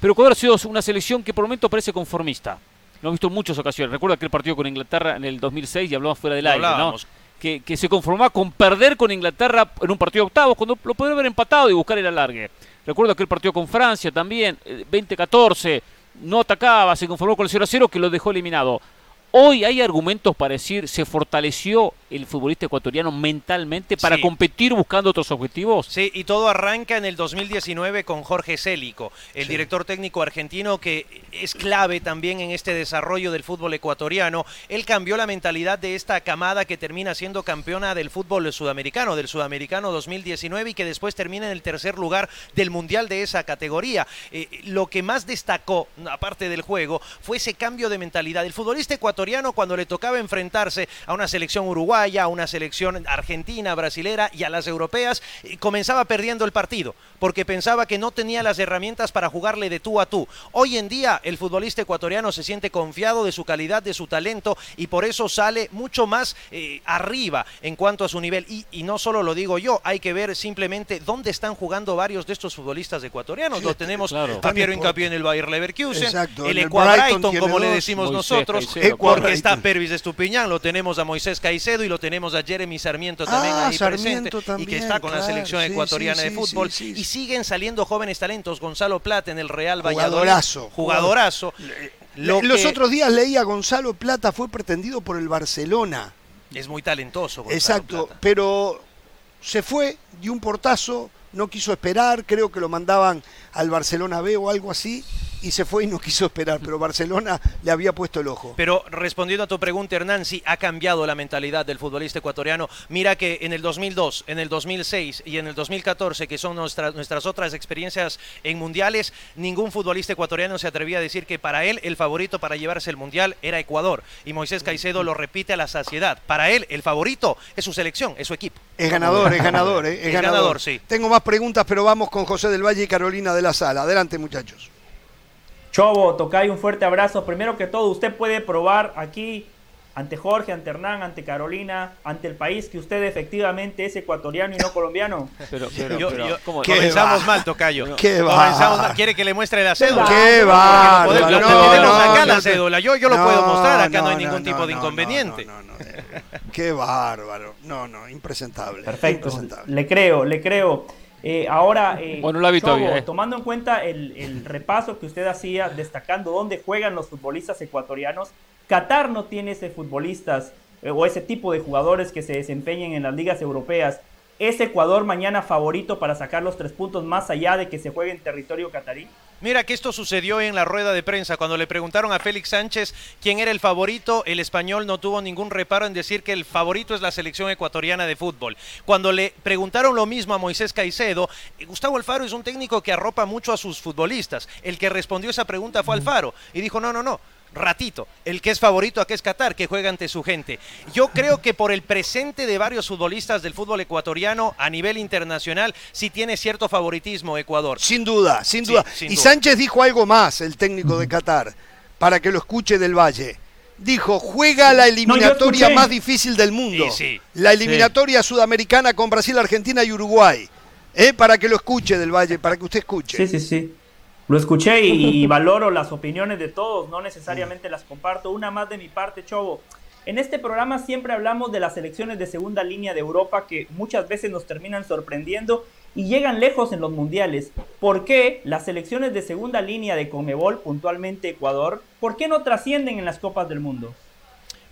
Pero Ecuador ha sido una selección que por el momento parece conformista. Lo hemos visto en muchas ocasiones. Recuerda que el partido con Inglaterra en el 2006 y hablamos fuera del aire, ¿no? Que, se conformaba con perder con Inglaterra en un partido octavo, cuando lo podría haber empatado y buscar el alargue. Recuerdo aquel partido con Francia también, 2014, eh, no atacaba, se conformó con el 0 a 0 que lo dejó eliminado. Hoy hay argumentos para decir se fortaleció el futbolista ecuatoriano mentalmente para competir buscando otros objetivos? Sí, y todo arranca en el 2019 con Jorge Célico, el director técnico argentino que es clave también en este desarrollo del fútbol ecuatoriano. Él cambió la mentalidad de esta camada que termina siendo campeona del fútbol sudamericano, del sudamericano 2019 y que después termina en el tercer lugar del mundial de esa categoría. Eh, lo que más destacó, aparte del juego, fue ese cambio de mentalidad. El futbolista ecuatoriano cuando le tocaba enfrentarse a una selección uruguaya, a una selección argentina, brasilera y a las europeas, comenzaba perdiendo el partido porque pensaba que no tenía las herramientas para jugarle de tú a tú. Hoy en día el futbolista ecuatoriano se siente confiado de su calidad, de su talento y por eso sale mucho más eh, arriba en cuanto a su nivel. Y, no solo lo digo yo, hay que ver simplemente dónde están jugando varios de estos futbolistas ecuatorianos. Lo tenemos claro. a Piero Hincapié en el Bayer Leverkusen, el Ecuador como le decimos nosotros, porque está Pervis Estupiñán, lo tenemos a Moisés Caicedo y lo tenemos a Jeremy Sarmiento también ah, ahí presente y que está con la selección ecuatoriana de fútbol. y siguen saliendo jóvenes talentos. Gonzalo Plata en el Real Valladolid. Jugadorazo. Jugadorazo. Los otros días leía Gonzalo Plata fue pretendido por el Barcelona. Es muy talentoso. Exacto, pero se fue, dio un portazo, no quiso esperar, creo que lo mandaban al Barcelona B o algo así, y se fue y no quiso esperar, pero Barcelona le había puesto el ojo. Pero respondiendo a tu pregunta, Hernán, sí ha cambiado la mentalidad del futbolista ecuatoriano. Mira que en el 2002, en el 2006 y en el 2014, que son nuestras, nuestras otras experiencias en mundiales, ningún futbolista ecuatoriano se atrevía a decir que para él el favorito para llevarse el mundial era Ecuador. Y Moisés Caicedo lo repite a la saciedad. Para él el favorito es su selección, es su equipo. Es ganador, es ganador, ¿eh? es, ganador. sí. Tengo más preguntas, pero vamos con José del Valle y Carolina de la Sala. Adelante, muchachos. Chobo, Tocay, un fuerte abrazo. Primero que todo, usted puede probar aquí ante Jorge, ante Hernán, ante Carolina, ante el país que usted efectivamente es ecuatoriano y no colombiano. Pero, pero, pero comenzamos mal, Tocayo. ¿Qué va? ¿Quiere que le muestre la cédula? ¿Qué va? No, no, no, tenemos acá la cédula. Yo, yo lo puedo mostrar, acá no, hay ningún tipo de inconveniente. Qué bárbaro. No, no, impresentable. Perfecto. Le creo, le creo. Eh, ahora, eh, eh. tomando en cuenta el, repaso que usted hacía, destacando dónde juegan los futbolistas ecuatorianos, Qatar no tiene ese futbolistas o ese tipo de jugadores que se desempeñen en las ligas europeas. ¿Es Ecuador mañana favorito para sacar los tres puntos más allá de que se juegue en territorio catarí? Mira que esto sucedió en la rueda de prensa. Cuando le preguntaron a Félix Sánchez quién era el favorito, el español no tuvo ningún reparo en decir que el favorito es la selección ecuatoriana de fútbol. Cuando le preguntaron lo mismo a Moisés Caicedo, Gustavo Alfaro es un técnico que arropa mucho a sus futbolistas. El que respondió esa pregunta fue Alfaro y dijo, no, no, no, ratito. El que es favorito aquí es Qatar, que juega ante su gente. Yo creo que por el presente de varios futbolistas del fútbol ecuatoriano a nivel internacional, sí tiene cierto favoritismo Ecuador. Sin duda, sin duda. y Sánchez dijo algo más, el técnico de Qatar, para que lo escuche del Valle. Dijo, juega la eliminatoria más difícil del mundo. la eliminatoria sudamericana con Brasil, Argentina y Uruguay. ¿Eh? Para que lo escuche del Valle, para que usted escuche. Sí, sí, sí. Lo escuché y, valoro las opiniones de todos, no necesariamente las comparto. Una más de mi parte, Chobo. En este programa siempre hablamos de las selecciones de segunda línea de Europa que muchas veces nos terminan sorprendiendo y llegan lejos en los mundiales. ¿Por qué las selecciones de segunda línea de Comebol, puntualmente Ecuador, por qué no trascienden en las Copas del Mundo?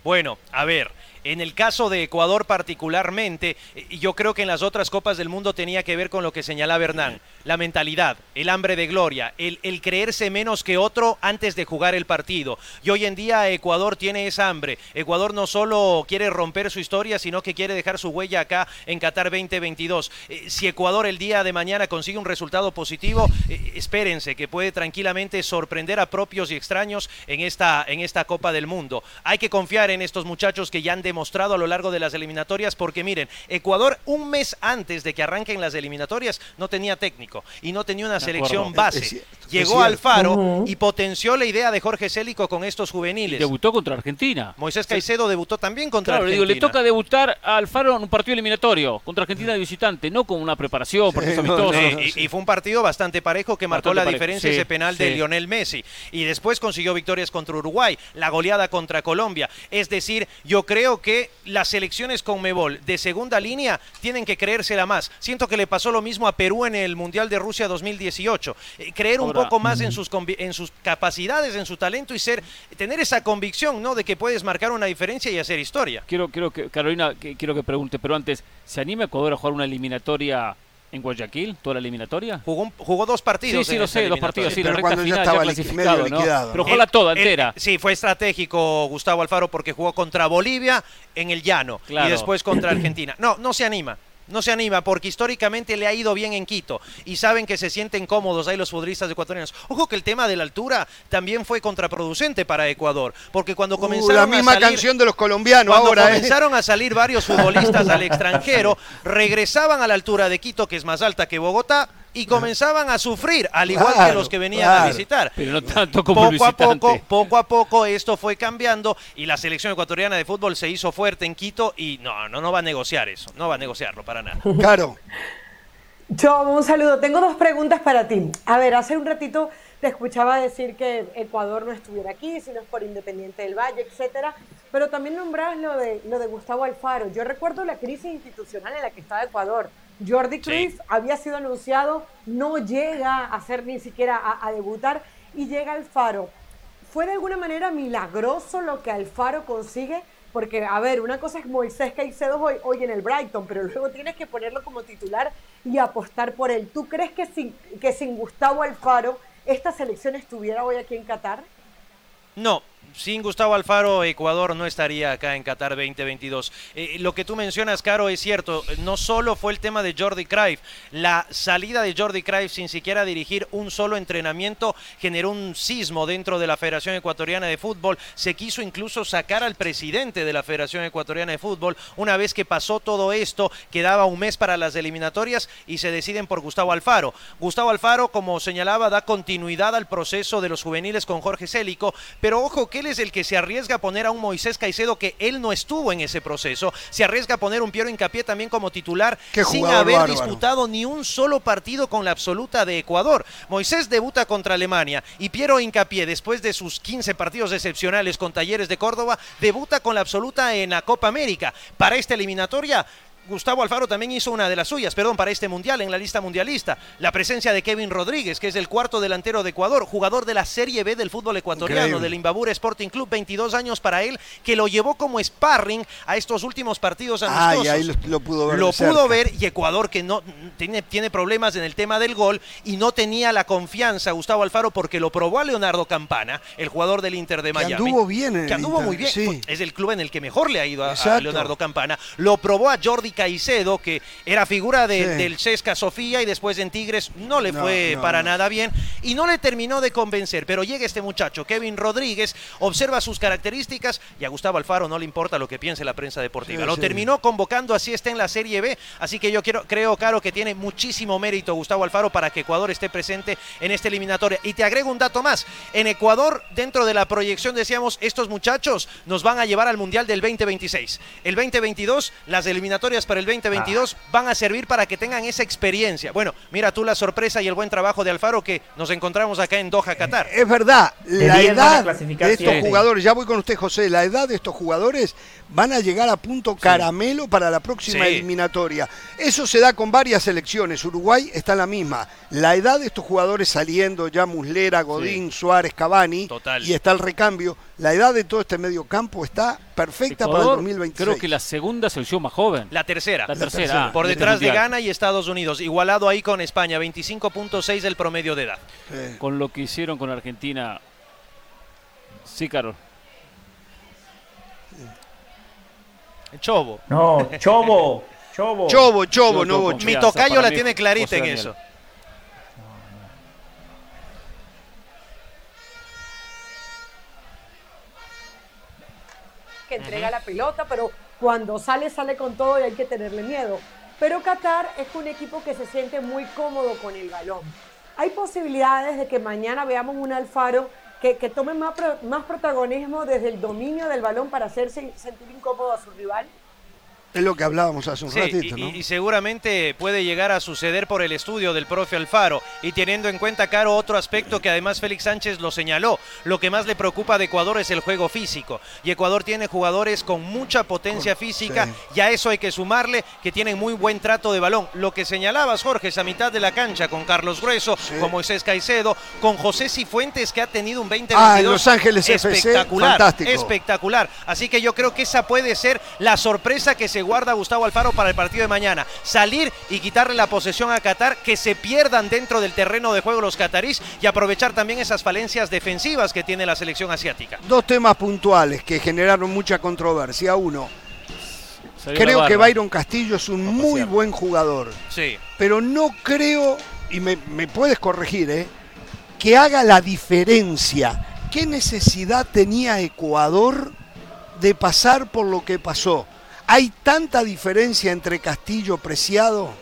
Bueno, a ver, en el caso de Ecuador particularmente, eh, yo creo que en las otras Copas del Mundo tenía que ver con lo que señalaba Hernán, la mentalidad, el hambre de gloria, el, creerse menos que otro antes de jugar el partido. Y hoy en día Ecuador tiene esa hambre. Ecuador no solo quiere romper su historia, sino que quiere dejar su huella acá en Qatar 2022. Eh, si Ecuador el día de mañana consigue un resultado positivo, eh, espérense que puede tranquilamente sorprender a propios y extraños en esta, en esta Copa del Mundo. Hay que confiar en estos muchachos que ya han demostrado a lo largo de las eliminatorias, porque miren, Ecuador un mes antes de que arranquen las eliminatorias no tenía técnico y no tenía una selección base. Llegó Alfaro y potenció la idea de Jorge Célico con estos juveniles. debutó contra Argentina. Moisés Caicedo debutó también contra Argentina. Digo, le toca debutar a Alfaro en un partido eliminatorio contra Argentina de visitante, no con una preparación, y, fue un partido bastante parejo que marcó la diferencia ese penal de Lionel Messi. Y después consiguió victorias contra Uruguay, la goleada contra Colombia. Es decir, yo creo que que las selecciones con Mebol de segunda línea tienen que creérsela más. Siento que le pasó lo mismo a Perú en el Mundial de Rusia 2018. Eh, creer un poco más en sus, en sus capacidades, en su talento y ser tener esa convicción, ¿no? De que puedes marcar una diferencia y hacer historia. Quiero, quiero que Carolina, quiero que pregunte, pero antes, ¿se anima Ecuador a jugar una eliminatoria en Guayaquil, toda la eliminatoria. Jugó, jugó dos partidos. Sí, sí, lo sé, dos partidos, sí, la recta final ya, estaba clasificado, ¿no? Pero jugó toda entera. sí, fue estratégico Gustavo Alfaro porque jugó contra Bolivia en el llano y después contra Argentina. No, no se anima no se anima porque históricamente le ha ido bien en Quito y saben que se sienten cómodos ahí los futbolistas ecuatorianos. Ojo que el tema de la altura también fue contraproducente para Ecuador, porque cuando uh, comenzaron la misma canción de los colombianos cuando ahora, ¿eh? comenzaron a salir varios futbolistas al extranjero, regresaban a la altura de Quito que es más alta que Bogotá y comenzaban a sufrir, al igual que los que venían a visitar. Pero no tanto como poco a poco, poco a poco esto fue cambiando y la selección ecuatoriana de fútbol se hizo fuerte en Quito y no, no, no va a negociar eso, no va a negociarlo para nada. Claro. Yo, un saludo. Tengo dos preguntas para ti. A ver, hace un ratito te escuchaba decir que Ecuador no estuviera aquí, sino es por Independiente del Valle, etcétera. Pero también nombrabas lo de, lo de Gustavo Alfaro. Yo recuerdo la crisis institucional en la que estaba Ecuador. Jordi Cruyff había sido anunciado, no llega a ser ni siquiera a, debutar y llega Alfaro. ¿Fue de alguna manera milagroso lo que Alfaro consigue? Porque, a ver, una cosa es Moisés Caicedo hoy, hoy en el Brighton, pero luego tienes que ponerlo como titular y apostar por él. ¿Tú crees que sin, que sin Gustavo Alfaro esta selección estuviera hoy aquí en Qatar? No, sin Gustavo Alfaro, Ecuador no estaría acá en Qatar 2022. Eh, lo que tú mencionas, Caro, es cierto. No solo fue el tema de Jordi Cruyff. La salida de Jordi Cruyff sin siquiera dirigir un solo entrenamiento generó un sismo dentro de la Federación Ecuatoriana de Fútbol. Se quiso incluso sacar al presidente de la Federación Ecuatoriana de Fútbol. Una vez que pasó todo esto, quedaba un mes para las eliminatorias y se deciden por Gustavo Alfaro. Gustavo Alfaro, como señalaba, da continuidad al proceso de los juveniles con Jorge Célico. Pero ojo que es el que se arriesga a poner a un Moisés Caicedo que él no estuvo en ese proceso. Se arriesga a poner un Piero Incapié también como titular sin haber disputado ni un solo partido con la absoluta de Ecuador. Moisés debuta contra Alemania y Piero Incapié, después de sus 15 partidos excepcionales con Talleres de Córdoba, debuta con la absoluta en la Copa América. Para esta eliminatoria Gustavo Alfaro también hizo una de las suyas, perdón, para este mundial, en la lista mundialista. La presencia de Kevin Rodríguez, que es el cuarto delantero de Ecuador, jugador de la Serie B del fútbol ecuatoriano, del Imbabur Sporting Club, 22 años para él, que lo llevó como sparring a estos últimos partidos amistosos. Ah, ahí lo, pudo ver. Lo pudo ver y Ecuador, que no tiene, tiene problemas en el tema del gol y no tenía la confianza Gustavo Alfaro porque lo probó a Leonardo Campana, el jugador del Inter de Miami. Que anduvo bien. que anduvo muy bien. Es el club en el que mejor le ha ido a, a Leonardo Campana. Lo probó a Jordi Caicedo, que era figura del Cesca Sofía y después en Tigres no le fue para nada bien y no le terminó de convencer. Pero llega este muchacho, Kevin Rodríguez, observa sus características y a Gustavo Alfaro no le importa lo que piense la prensa deportiva. lo terminó convocando, así está en la Serie B. Así que yo quiero, creo, Caro, que tiene muchísimo mérito Gustavo Alfaro para que Ecuador esté presente en esta eliminatoria. Y te agrego un dato más. En Ecuador, dentro de la proyección, decíamos, estos muchachos nos van a llevar al Mundial del 2026. El 2022, las eliminatorias para el 20 2022 van a servir para que tengan esa experiencia. Bueno, mira tú la sorpresa y el buen trabajo de Alfaro que nos encontramos acá en Doha, Qatar. Es verdad, la edad de estos jugadores, ya voy con usted José, la edad de estos jugadores van a llegar a punto caramelo para la próxima eliminatoria. Eso se da con varias selecciones, Uruguay está en la misma. La edad de estos jugadores saliendo ya Muslera, Godín, Suárez, Cavani y está el recambio, la edad de todo este medio campo está perfecta para el 2026. Creo que la segunda selección más joven. La tercera. La tercera. por detrás de Ghana y Estados Unidos. Igualado ahí con España, 25.6 el promedio de edad. Con lo que hicieron con Argentina. Sí, Carol. Chobo. No, Chobo. Chobo. Chobo, Chobo, no Mi tocayo la tiene clarita en eso. Que entrega la pelota, pero cuando sale, sale con todo y hay que tenerle miedo. Pero Qatar es un equipo que se siente muy cómodo con el balón. Hay posibilidades de que mañana veamos un Alfaro que, que tome más, más protagonismo desde el dominio del balón para hacerse sentir incómodo a su rival. Es lo que hablábamos hace un ratito, y, ¿no? Y, seguramente puede llegar a suceder por el estudio del profe Alfaro. Y teniendo en cuenta, Caro, otro aspecto que además Félix Sánchez lo señaló. Lo que más le preocupa de Ecuador es el juego físico. Y Ecuador tiene jugadores con mucha potencia física. Y a eso hay que sumarle que tienen muy buen trato de balón. Lo que señalabas, Jorge, es a mitad de la cancha con Carlos Grueso, con Moisés Caicedo, con José Cifuentes, que ha tenido un 20 Ah, en Los Ángeles espectacular, fantástico. espectacular. Así que yo creo que esa puede ser la sorpresa que se guarda Gustavo Alfaro para el partido de mañana. Salir y quitarle la posesión a Qatar, que se pierdan dentro del terreno de juego los catarís y aprovechar también esas falencias defensivas que tiene la selección asiática. Dos temas puntuales que generaron mucha controversia. Uno, creo que Byron Castillo es un muy buen jugador. Sí. Pero no creo, y me, me puedes corregir, ¿eh? que haga la diferencia. ¿Qué necesidad tenía Ecuador de pasar por lo que pasó? ¿Hay tanta diferencia entre Castillo Preciado,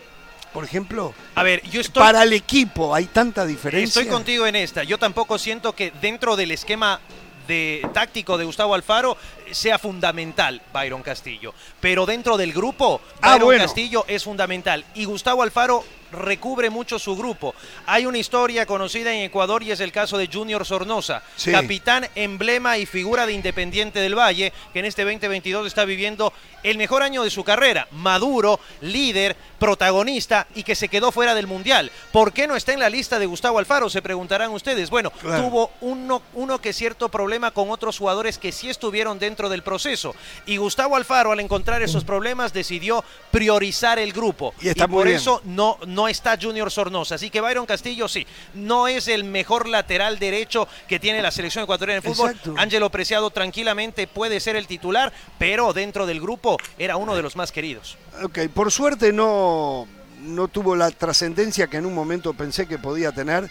por ejemplo? A ver, yo estoy. Para el equipo, ¿hay tanta diferencia? Estoy contigo en esta. Yo tampoco siento que dentro del esquema de táctico de Gustavo Alfaro sea fundamental Byron Castillo. Pero dentro del grupo, Byron ah, bueno. Castillo es fundamental. Y Gustavo Alfaro recubre mucho su grupo. Hay una historia conocida en Ecuador y es el caso de Junior Sornosa, Sí. capitán, emblema y figura de Independiente del Valle, que en este 2022 está viviendo el mejor año de su carrera, maduro, líder, protagonista y que se quedó fuera del Mundial. ¿Por qué no está en la lista de Gustavo Alfaro? Se preguntarán ustedes. Bueno, Claro. tuvo uno, uno que cierto problema con otros jugadores que sí estuvieron dentro del proceso. Y Gustavo Alfaro, al encontrar esos problemas, decidió priorizar el grupo. Y está por bien. eso no, no está Junior Sornosa. Así que Byron Castillo sí, no es el mejor lateral derecho que tiene la selección ecuatoriana de fútbol. Exacto. Ángelo Preciado tranquilamente puede ser el titular, pero dentro del grupo era uno de los más queridos. Ok, por suerte no, no tuvo la trascendencia que en un momento pensé que podía tener.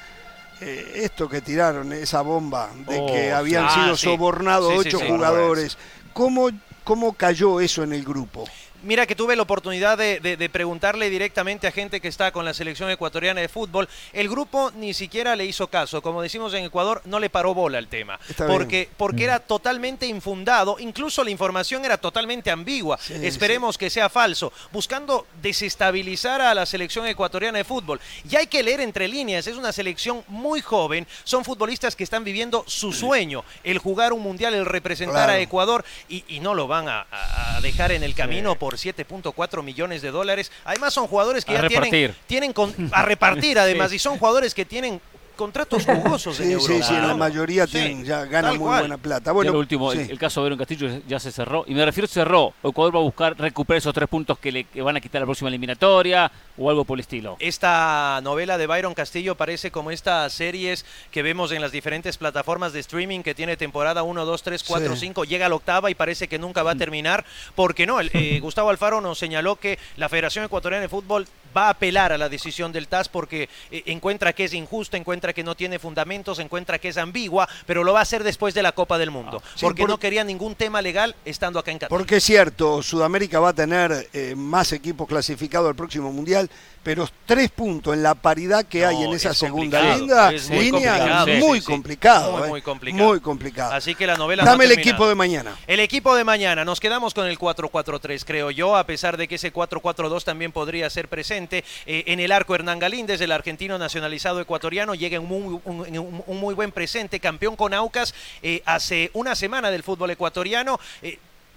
Eh, esto que tiraron, esa bomba de Oh, que habían ah, sido sí. sobornados Sí, ocho sí. jugadores. ¿Cómo, ¿Cómo cayó eso en el grupo? Mira que tuve la oportunidad de, de- de preguntarle directamente a gente que está con la selección ecuatoriana de fútbol. El grupo ni siquiera le hizo caso. Como decimos en Ecuador, no le paró bola al tema. Está bien. Porque, porque era totalmente infundado. Incluso la información era totalmente ambigua. Sí, Esperemos que sea falso. Buscando desestabilizar a la selección ecuatoriana de fútbol. Y hay que leer entre líneas. Es una selección muy joven. Son futbolistas que están viviendo su sueño. El jugar un mundial, el representar Claro. a Ecuador. Y, y no lo van a, a- a dejar en el camino por 7.4 millones de dólares. Además son jugadores que A ya tienen, tienen con- a repartir además Sí. y son jugadores que tienen contratos jugosos en Sí, Europa. sí, sí, la ¿no? mayoría Sí, tienen, ya ganan tal muy cual. buena plata. Bueno, el último, el, sí. el caso de Verón Castillo ya se cerró. Y me refiero cerró. Ecuador va a buscar recuperar esos tres puntos que le que van a quitar la próxima eliminatoria o algo por el estilo. Esta novela de Byron Castillo parece como estas series que vemos en las diferentes plataformas de streaming que tiene temporada 1, 2, 3, 4, Sí. 5, llega a la octava y parece que nunca va a terminar. Porque no, el, eh, Gustavo Alfaro nos señaló que la Federación Ecuatoriana de Fútbol va a apelar a la decisión del TAS porque eh, encuentra que es injusta, encuentra que no tiene fundamentos, encuentra que es ambigua, pero lo va a hacer después de la Copa del Mundo. Sí, porque por- no quería ningún tema legal estando acá en Qatar. Porque es cierto, Sudamérica va a tener eh, más equipos clasificados al próximo Mundial, pero tres puntos en la paridad que hay en esa es segunda linda, es muy línea, complicado, sí, muy sí, complicado. Muy, eh, muy complicado. Muy complicado. Así que la novela Dame no el terminado. equipo de mañana. El equipo de mañana, nos quedamos con el 4-4-3, creo yo, a pesar de que ese 4-4-2 también podría ser presente. Eh, en el arco, Hernán Galíndez, el argentino nacionalizado ecuatoriano, llega en un, un- un muy buen presente, campeón con Aucas eh, hace una semana del fútbol ecuatoriano.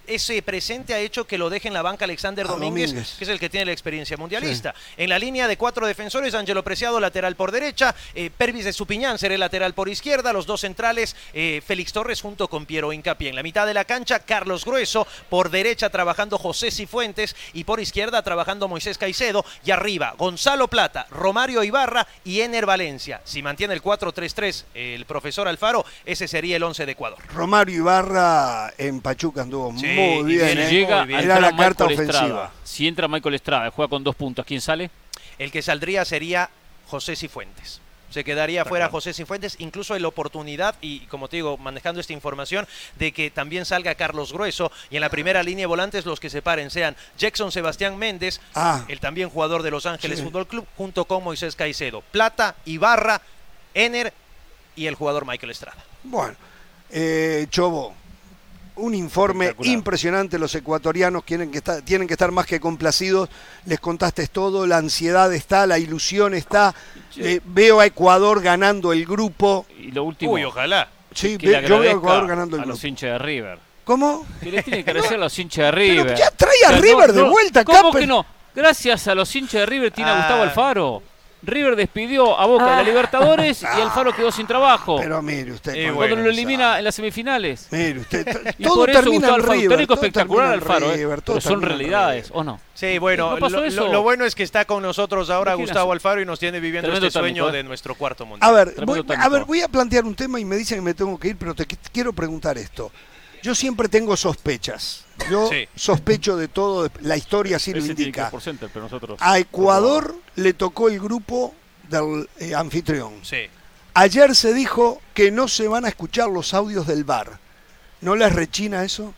Ese presente ha hecho que lo deje en la banca Alexander Domínguez, Domínguez. que es el que tiene la experiencia mundialista. En la línea de cuatro defensores, Ángelo Preciado, lateral por derecha, eh, Pervis de Supiñán será el lateral por izquierda, los dos centrales, eh, Félix Torres junto con Piero Incapié. En la mitad de la cancha, Carlos Grueso, por derecha trabajando José Cifuentes y por izquierda trabajando Moisés Caicedo. Y arriba, Gonzalo Plata, Romario Ibarra y Ener Valencia. Si mantiene el 4-3-3 el profesor Alfaro, ese sería el 11 de Ecuador. Romario Ibarra en Pachuca anduvo Sí, muy y bien. viene eh. Llega muy bien. a Era entrar la carta Michael Estrada. ofensiva. Si entra Michael Estrada, juega con dos puntos, ¿quién sale? El que saldría sería José Cifuentes. Se quedaría fuera José Cifuentes, incluso hay la oportunidad, y como te digo, manejando esta información, de que también salga Carlos Grueso y en la primera línea de volantes los que se paren sean Jackson Sebastián Méndez, Ah. el también jugador de Los Ángeles Sí. Fútbol Club, junto con Moisés Caicedo, Plata, Ibarra, Ener y el jugador Michael Estrada. Bueno, eh, Chobo, un informe impresionante. Los ecuatorianos tienen que, estar, tienen que estar más que complacidos. Les contaste todo, la ansiedad está, la ilusión está. Eh, veo a Ecuador ganando el grupo. Y lo último. Uy, ojalá. Sí, yo veo a Ecuador ganando el a grupo. los hinchas de River. ¿Cómo? Que les tiene que agradecer a los hinchas de River. Pero ya trae a River de vuelta acá. ¿Cómo que no? Gracias a los hinchas de River tiene a Gustavo Ah. Alfaro. River despidió a Boca de la Libertadores y Alfaro quedó sin trabajo. Pero mire usted. Eh, cuando- bueno, lo elimina en las semifinales. Mire usted, Y todo por eso termina Gustavo en Alfaro, un River. espectacular Alfaro, ¿eh? River, pero son realidades. ¿o no? Sí, bueno, ¿No pasó lo, eso? lo- lo bueno es que está con nosotros ahora Imagínate. Gustavo Alfaro y nos tiene viviendo Tremendo este sueño ¿eh? de nuestro cuarto mundial. A ver, voy, a ver, voy a plantear un tema y me dicen que me tengo que ir, pero te qu- quiero preguntar esto. Yo siempre tengo sospechas. Yo Sí. sospecho de todo, la historia sí lo Ese indica. pero nosotros. A Ecuador le tocó el grupo del eh, anfitrión. Sí. Ayer se dijo que no se van a escuchar los audios del bar. ¿No les rechina eso?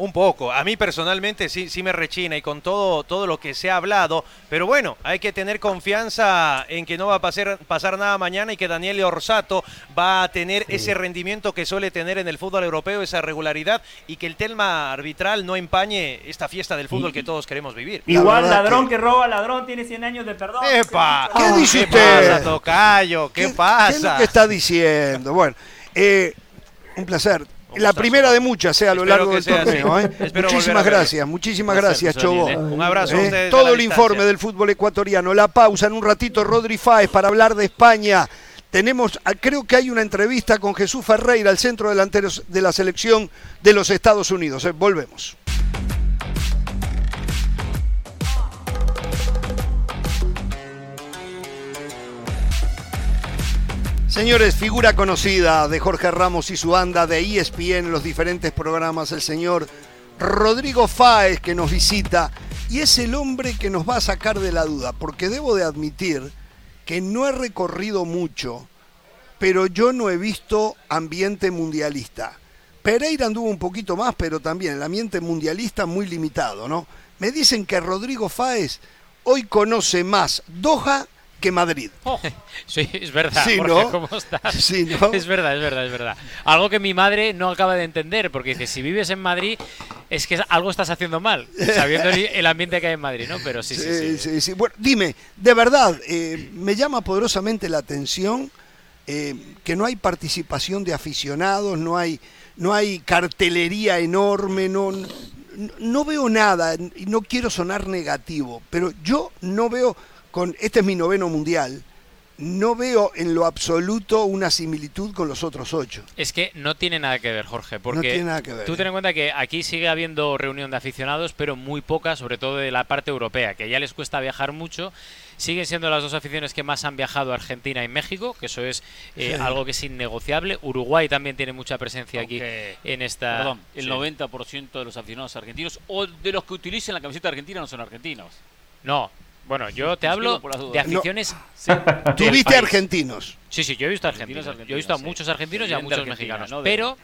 Un poco. A mí personalmente sí, sí me rechina y con todo, todo lo que se ha hablado. Pero bueno, hay que tener confianza en que no va a pasar, pasar nada mañana y que Daniel Orsato va a tener ese rendimiento que suele tener en el fútbol europeo, esa regularidad y que el tema arbitral no empañe esta fiesta del fútbol que todos queremos vivir. Igual ladrón que- que... roba ladrón tiene 100 años de perdón. ¡Epa! ¿Qué dice ¿Qué usted? pasa, Tocayo? ¿Qué, ¿Qué es pasa? lo que está diciendo? Bueno, eh, un placer. La primera de muchas, sea a lo Espero largo del torneo. ¿eh? Muchísimas gracias, muchísimas gracias, Chobo. ¿eh? Un abrazo a Eh, ustedes. Todo a el informe del fútbol ecuatoriano. La pausa en un ratito, Rodri Fáez para hablar de España. Tenemos, ah, creo que hay una entrevista con Jesús Ferreira, el centro delantero de la selección de los Estados Unidos. Volvemos. Señores, figura conocida de Jorge Ramos y su banda de ESPN en los diferentes programas, el señor Rodrigo Fáez que nos visita y es el hombre que nos va a sacar de la duda, porque debo de admitir que no he recorrido mucho, pero yo no he visto ambiente mundialista. Pereira anduvo un poquito más, pero también el ambiente mundialista muy limitado, ¿no? Me dicen que Rodrigo Fáez hoy conoce más Doha que Madrid. Oh, sí, es verdad. Sí, Jorge, ¿no? ¿Cómo estás? Sí, ¿no? Es verdad, es verdad, es verdad. Algo que mi madre no acaba de entender, porque dice, si vives en Madrid, es que algo estás haciendo mal, sabiendo el, ambiente que hay en Madrid, ¿no? Pero sí, sí, sí. Sí, sí, sí. Bueno, dime, de verdad, eh, me llama poderosamente la atención eh, que no hay participación de aficionados, no hay, no hay cartelería enorme, no, no, no veo nada, y no quiero sonar negativo, pero yo no veo, con este es mi noveno mundial, no veo en lo absoluto una similitud con los otros ocho. Es que no tiene nada que ver, Jorge, porque tiene nada que ver, tú ¿eh? ten en cuenta que aquí sigue habiendo reunión de aficionados, pero muy poca, sobre todo de la parte europea, que ya les cuesta viajar mucho. Siguen siendo las dos aficiones que más han viajado a Argentina y México, que eso es eh, Sí. algo que es innegociable. Uruguay también tiene mucha presencia aquí en esta. Perdón, el Sí. 90% de los aficionados argentinos o de los que utilicen la camiseta argentina no son argentinos. No, bueno, yo te hablo de No. aficiones. Tuviste país. argentinos. Sí, sí, yo he visto Argentinos, argentinos. Yo he visto a sí. muchos argentinos y a muchos Argentina, mexicanos. no de Pero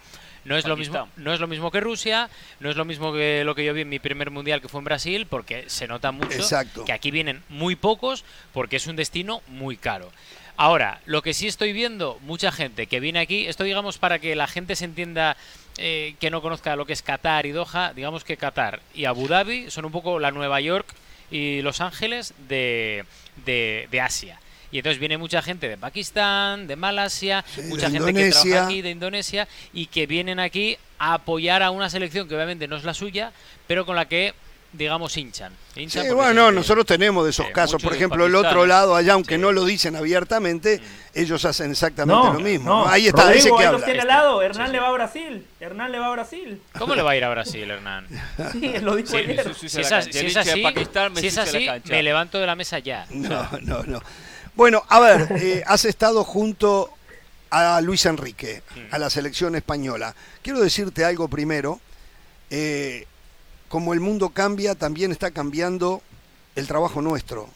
no es lo mismo, no es lo mismo que Rusia, no es lo mismo que lo que yo vi en mi primer mundial que fue en Brasil, porque se nota mucho Exacto. que aquí vienen muy pocos porque es un destino muy caro. Ahora, lo que sí estoy viendo, mucha gente que viene aquí, esto digamos para que la gente se entienda eh, que no conozca lo que es Qatar y Doha, digamos que Qatar y Abu Dhabi son un poco la Nueva York y Los Ángeles de, de, de Asia. Y entonces viene mucha gente de Pakistán, de Malasia, mucha de gente que trabaja aquí de Indonesia y que vienen aquí a apoyar a una selección que obviamente no es la suya, pero con la que, digamos, hinchan. Hinchan Sí, bueno, nosotros tenemos de esos Sí, casos. Por ejemplo, el otro lado, allá, aunque Sí. no lo dicen abiertamente, ellos hacen exactamente No, lo mismo. no. ¿no? Ahí está, ese Rodrigo, que habla. tiene al lado. Hernán le va a Brasil. Hernán le va a Brasil. ¿Cómo le va a ir a Brasil, Hernán? Sí, lo dicho Sí, ayer. sí, Si es, as- si es así, si es así, me levanto de la mesa ya. No, no, no. Bueno, a ver, eh, has estado junto a Luis Enrique, a la selección española. Quiero decirte algo primero. eh, como el mundo cambia, también está cambiando el trabajo nuestro.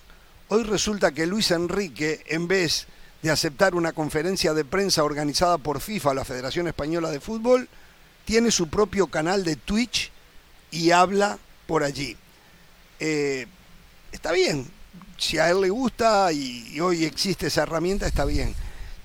Hoy resulta que Luis Enrique, en vez de aceptar una conferencia de prensa organizada por FIFA, la Federación Española de Fútbol, tiene su propio canal de Twitch y habla por allí. Eh, está bien, si a él le gusta y, y hoy existe esa herramienta, está bien.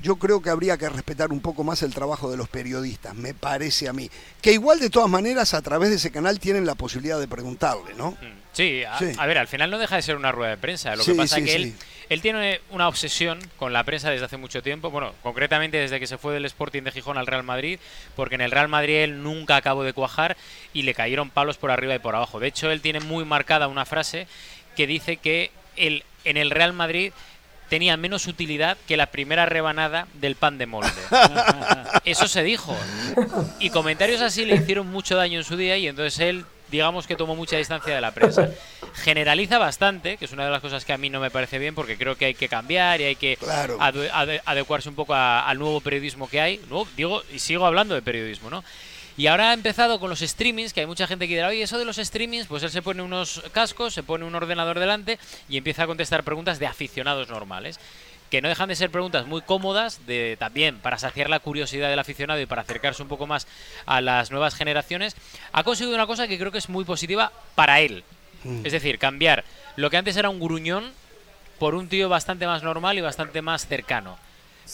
Yo creo que habría que respetar un poco más el trabajo de los periodistas, me parece a mí. Que igual de todas maneras a través de ese canal tienen la posibilidad de preguntarle, ¿no? Mm. Sí, a, ver, al final no deja de ser una rueda de prensa. Lo que pasa es que él, él tiene una obsesión con la prensa desde hace mucho tiempo, bueno, concretamente desde que se fue del Sporting de Gijón al Real Madrid, porque en el Real Madrid él nunca acabó de cuajar y le cayeron palos por arriba y por abajo. De hecho, él tiene muy marcada una frase que dice que él, en el Real Madrid tenía menos utilidad que la primera rebanada del pan de molde. Eso se dijo. Y comentarios así le hicieron mucho daño en su día y entonces él digamos que tomó mucha distancia de la prensa. Generaliza bastante, que es una de las cosas que a mí no me parece bien porque creo que hay que cambiar y hay que adecuarse un poco al nuevo periodismo que hay. No, digo, y sigo hablando de periodismo, ¿no? Y ahora ha empezado con los streamings, que hay mucha gente que dirá, oye, eso de los streamings, pues él se pone unos cascos, se pone un ordenador delante y empieza a contestar preguntas de aficionados normales que no dejan de ser preguntas muy cómodas, de también para saciar la curiosidad del aficionado y para acercarse un poco más a las nuevas generaciones, ha conseguido una cosa que creo que es muy positiva para él. Mm. Es decir, cambiar lo que antes era un gruñón por un tío bastante más normal y bastante más cercano.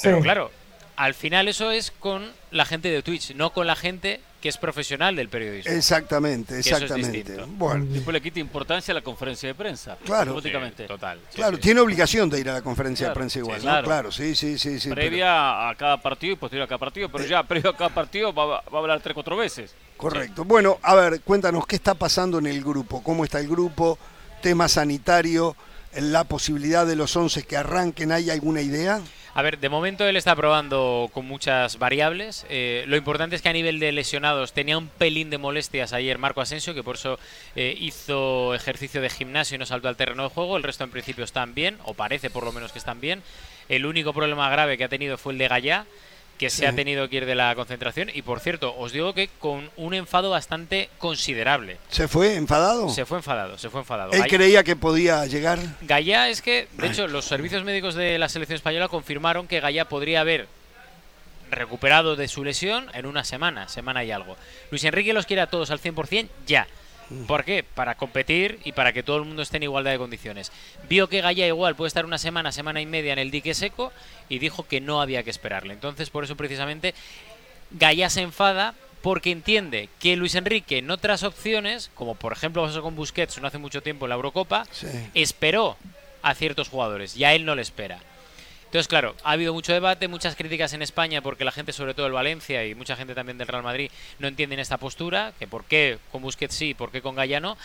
Pero claro, al final eso es con la gente de Twitch, no con la gente que es profesional del periodismo. Exactamente, exactamente. bueno. Después le quita importancia a la conferencia de prensa. Claro. total. claro, tiene obligación de ir a la conferencia de prensa igual, claro. Claro, sí, sí, sí. sí Previa a cada partido y posterior a cada partido, pero eh. ya previo a cada partido va, a hablar tres, cuatro veces. Correcto. Bueno, a ver, cuéntanos qué está pasando en el grupo, cómo está el grupo, tema sanitario, la posibilidad de los 11 que arranquen, ¿hay alguna idea? A ver, de momento él está probando con muchas variables. Eh, lo importante es que a nivel de lesionados tenía un pelín de molestias ayer Marco Asensio, que por eso eh, hizo ejercicio de gimnasio y no saltó al terreno de juego. El resto en principio están bien, o parece por lo menos que están bien. El único problema grave que ha tenido fue el de Gallá, que se ha tenido que ir de la concentración. Y por cierto, os digo que con un enfado bastante considerable. ¿Se fue enfadado? Se fue enfadado, se fue enfadado. ¿Él creía que podía llegar? Gallá es que, de hecho, los servicios médicos de la selección española confirmaron que Gallá podría haber recuperado de su lesión en una semana, semana y algo. Luis Enrique los quiere a todos al 100% ya. ¿Por qué? Para competir y para que todo el mundo esté en igualdad de condiciones. Vio que Gaya igual puede estar una semana, semana y media en el dique seco y dijo que no había que esperarle. Entonces, por eso precisamente, Gaya se enfada porque entiende que Luis Enrique en otras opciones, como por ejemplo pasó con Busquets no hace mucho tiempo en la Eurocopa, esperó a ciertos jugadores y a él no le espera. Entonces, claro, ha habido mucho debate, muchas críticas en España porque la gente, sobre todo el Valencia y mucha gente también del Real Madrid, no entienden esta postura, que por qué con Busquets sí, por qué con Gallano.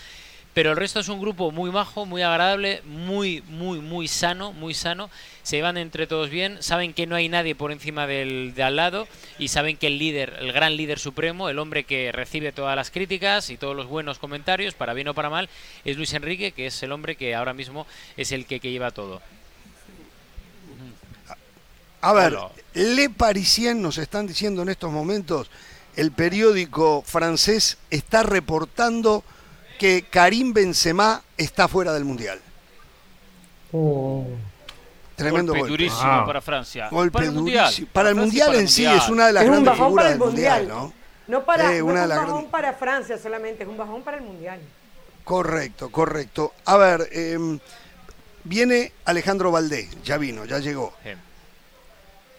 Pero el resto es un grupo muy majo, muy agradable, muy, muy, muy sano, muy sano. Se van entre todos bien, saben que no hay nadie por encima del de al lado y saben que el líder, el gran líder supremo, el hombre que recibe todas las críticas y todos los buenos comentarios, para bien o para mal, es Luis Enrique, que es el hombre que ahora mismo es el que, que lleva todo. A ver, Le Parisien nos están diciendo en estos momentos, el periódico francés está reportando que Karim Benzema está fuera del Mundial. Oh. Tremendo golpe. durísimo para Francia. para el Mundial, para el mundial en sí es una de las grandes figuras del Mundial, ¿no? No, para, eh, es un bajón para Francia solamente, es un bajón para el Mundial. Correcto, correcto. A ver, em, viene Alejandro Valdés, ya vino, ya llegó.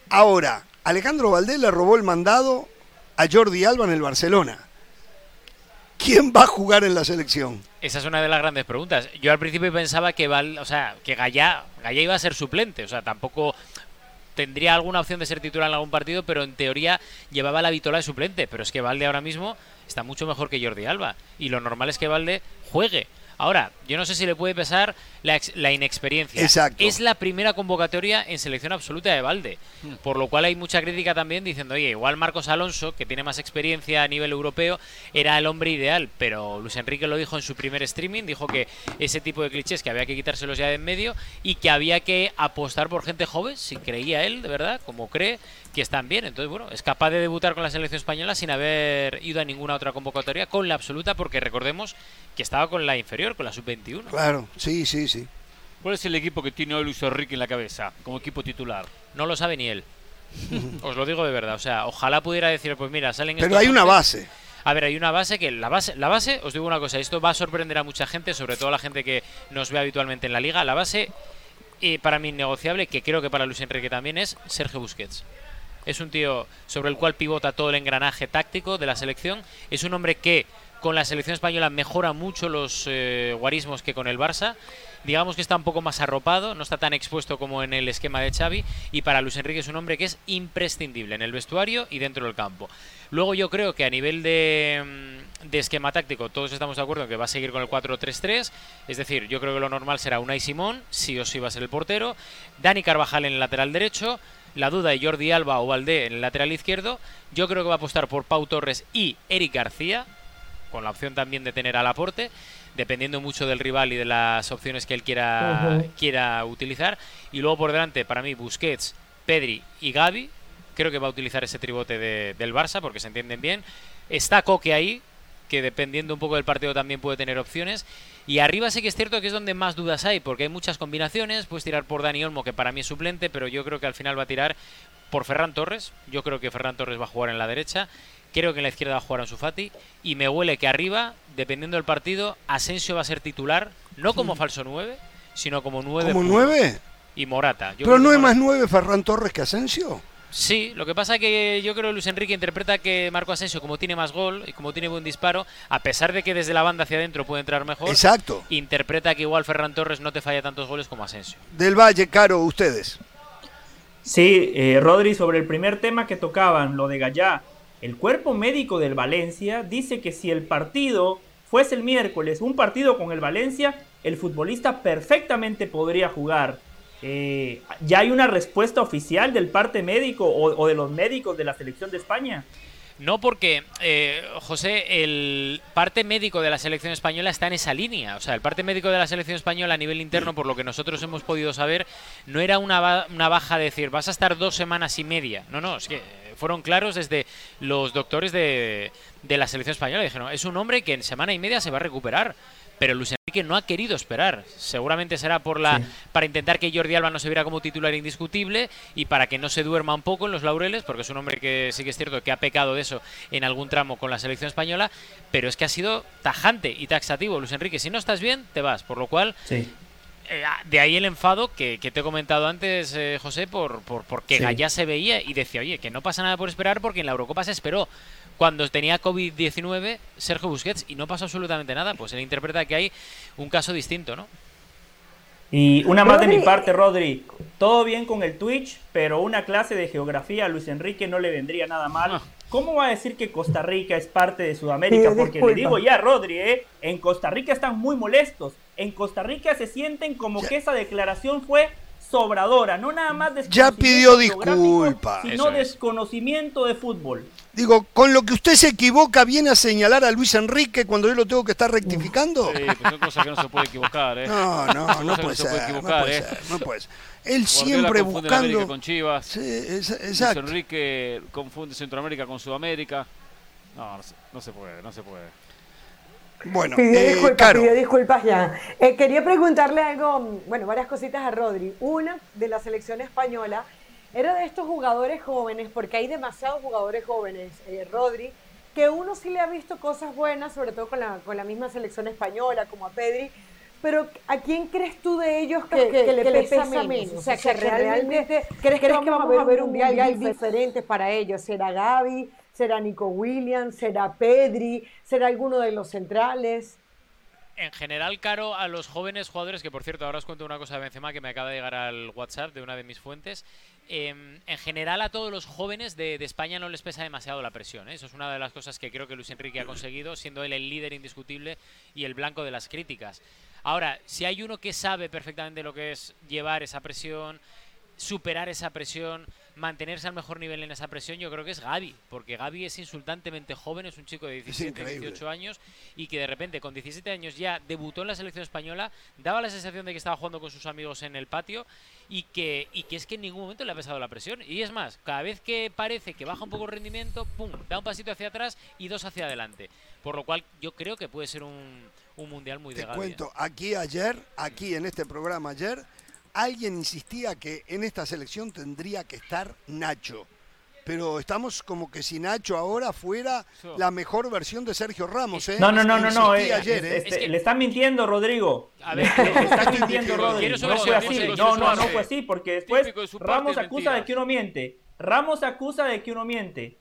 Ahora, Alejandro Valdés le robó el mandado a Jordi Alba en el Barcelona. ¿Quién va a jugar en la selección? Esa es una de las grandes preguntas. Yo al principio pensaba que Val, o sea, que Gallá, iba a ser suplente, o sea, tampoco tendría alguna opción de ser titular en algún partido, pero en teoría llevaba la vitola de suplente. Pero es que Valde ahora mismo está mucho mejor que Jordi Alba. Y lo normal es que Valde juegue. Ahora, yo no sé si le puede pesar la, inexperiencia. Exacto. Es la primera convocatoria en selección absoluta de Valde, hmm. por lo cual hay mucha crítica también diciendo, oye, igual Marcos Alonso, que tiene más experiencia a nivel europeo, era el hombre ideal, pero Luis Enrique lo dijo en su primer streaming, dijo que ese tipo de clichés que había que quitárselos ya de en medio y que había que apostar por gente joven, si creía él, de verdad, como cree, que están bien. Entonces, bueno, es capaz de debutar con la selección española sin haber ido a ninguna otra convocatoria con la absoluta, porque recordemos que estaba con la inferior, con la sub-21. Claro, sí, sí, sí. ¿Cuál es el equipo que tiene hoy Luis Enrique en la cabeza como equipo titular? No lo sabe ni él. Os lo digo de verdad. O sea, ojalá pudiera decir, pues mira, salen. Pero hay una base. A ver, hay una base que la base, la base, os digo una cosa, esto va a sorprender a mucha gente, sobre todo a la gente que nos ve habitualmente en la liga. La base y para mí innegociable, que creo que para Luis Enrique también es Sergio Busquets. Es un tío sobre el cual pivota todo el engranaje táctico de la selección. Es un hombre que con la selección española mejora mucho los eh, guarismos que con el Barça. Digamos que está un poco más arropado, no está tan expuesto como en el esquema de Xavi. Y para Luis Enrique es un hombre que es imprescindible en el vestuario y dentro del campo. Luego yo creo que a nivel de, mm, esquema táctico todos estamos de acuerdo en que va a seguir con el 4-3-3. Es decir, yo creo que lo normal será Unai Simón, sí o sí va a ser el portero. Dani Carvajal en el lateral derecho. La duda de Jordi Alba o Valdé en el lateral izquierdo. Yo creo que va a apostar por Pau Torres y Eric García, con la opción también de tener al aporte, dependiendo mucho del rival y de las opciones que él quiera, quiera utilizar. Y luego por delante, para mí, Busquets, Pedri y Gaby, creo que va a utilizar ese tribote del Barça porque se entienden bien. Está Coque ahí, que dependiendo un poco del partido también puede tener opciones. Y arriba sí que es cierto que es donde más dudas hay, porque hay muchas combinaciones. Puedes tirar por Dani Olmo, que para mí es suplente, pero yo creo que al final va a tirar por Ferran Torres. Yo creo que Ferran Torres va a jugar en la derecha. Creo que en la izquierda va a jugar Ansu Fati. Y me huele que arriba, dependiendo del partido, Asensio va a ser titular, no como falso 9, sino como 9. ¿Como 9? Y Morata. ¿Pero no es más 9 Ferran Torres que Asensio? Sí, lo que pasa es que yo creo que Luis Enrique interpreta que Marco Asensio, como tiene más gol y como tiene buen disparo, a pesar de que desde la banda hacia adentro puede entrar mejor, Exacto. interpreta que igual Ferran Torres no te falla tantos goles como Asensio. Del Valle, Caro, ustedes. Sí, eh, Rodri, sobre el primer tema que tocaban, lo de Gallá, el cuerpo médico del Valencia dice que si el partido fuese el miércoles, un partido con el Valencia, el futbolista perfectamente podría jugar. Eh, ¿Ya hay una respuesta oficial del parte médico o, de los médicos de la selección de España? No, porque, eh, José, el parte médico de la selección española está en esa línea. O sea, el parte médico de la selección española a nivel interno, por lo que nosotros hemos podido saber, no era una, una baja de decir, vas a estar dos semanas y media. No, no, es que fueron claros desde los doctores de, de la selección española. Dijeron, es un hombre que en semana y media se va a recuperar pero Luis No ha querido esperar. Seguramente será por la para intentar que Jordi Alba no se viera como titular indiscutible y para que no se duerma un poco en los laureles, porque es un hombre que sí que es cierto que ha pecado de eso en algún tramo con la selección española, pero es que ha sido tajante y taxativo Luis Enrique. Si no estás bien, te vas, por lo cual eh, de ahí el enfado que, te he comentado antes, eh, José, por, por porque Gallá se veía y decía, oye, que no pasa nada por esperar porque en la Eurocopa se esperó cuando tenía COVID-19 Sergio Busquets y no pasó absolutamente nada. Pues él interpreta que hay un caso distinto, ¿no? Y una más de mi parte, Rodri. Todo bien con el Twitch, pero una clase de geografía a Luis Enrique no le vendría nada mal. Ah. ¿Cómo va a decir que Costa Rica es parte de Sudamérica? Porque le digo ya, Rodri, ¿eh? en Costa Rica están muy molestos. En Costa Rica se sienten como que esa declaración fue sobradora, no nada más Ya pidió disculpas. Sino desconocimiento de fútbol. Digo, con lo que usted se equivoca, viene a señalar a Luis Enrique cuando yo lo tengo que estar rectificando. Sí, pues son cosas que no se puede equivocar, ¿eh? No, no, no puede, ser, no puede, ser, no puede ser. Él siempre buscando. con Chivas. Sí, exacto. Luis Enrique confunde Centroamérica con Sudamérica. No, no se, puede, no se puede. Bueno, pidió eh, disculpas, pidió disculpas ya. Eh, quería preguntarle algo, bueno, varias cositas a Rodri. Una de la selección española era de estos jugadores jóvenes, porque hay demasiados jugadores jóvenes, eh, Rodri, que uno sí le ha visto cosas buenas, sobre todo con la, con la misma selección española, como a Pedri, pero ¿a quién crees tú de ellos que, le, pesa, menos? O sea, que, realmente, crees, que vamos a ver un mundial diferente para ellos. ¿Será Gaby? ¿Será Nico Williams? ¿Será Pedri? ¿Será alguno de los centrales? en general, Caro, a los jóvenes jugadores, que por cierto, ahora os cuento una cosa de Benzema que me acaba de llegar al WhatsApp de una de mis fuentes. Em, en general, a todos los jóvenes de, España no les pesa demasiado la presión. ¿eh? Eso es una de las cosas que creo que Luis Enrique ha conseguido, siendo él el líder indiscutible y el blanco de las críticas. Ahora, si hay uno que sabe perfectamente lo que es llevar esa presión, superar esa presión, mantenerse al mejor nivel en esa presión, yo creo que es Gaby, porque Gaby es insultantemente joven, es un chico de 17, 18 años y que de repente con 17 años ya debutó en la selección española, daba la sensación de que estaba jugando con sus amigos en el patio y que, y que es que en ningún momento le ha pesado la presión. Y es más, cada vez que parece que baja un poco el rendimiento, ¡pum!, da un pasito hacia atrás y dos hacia adelante. Por lo cual yo creo que puede ser un, un mundial muy Te de Gaby. cuento, ¿eh? aquí ayer, aquí en este programa ayer, alguien insistía que en esta selección tendría que estar Nacho. pero estamos como que si Nacho ahora fuera la mejor versión de Sergio Ramos. ¿eh? No, no, no, no, no. Eh, este, le están mintiendo, Rodrigo. A ver, le, están mintiendo, Rodrigo. No fue así. No, no, no fue así, porque después Ramos acusa de que uno miente. Ramos acusa de que uno miente.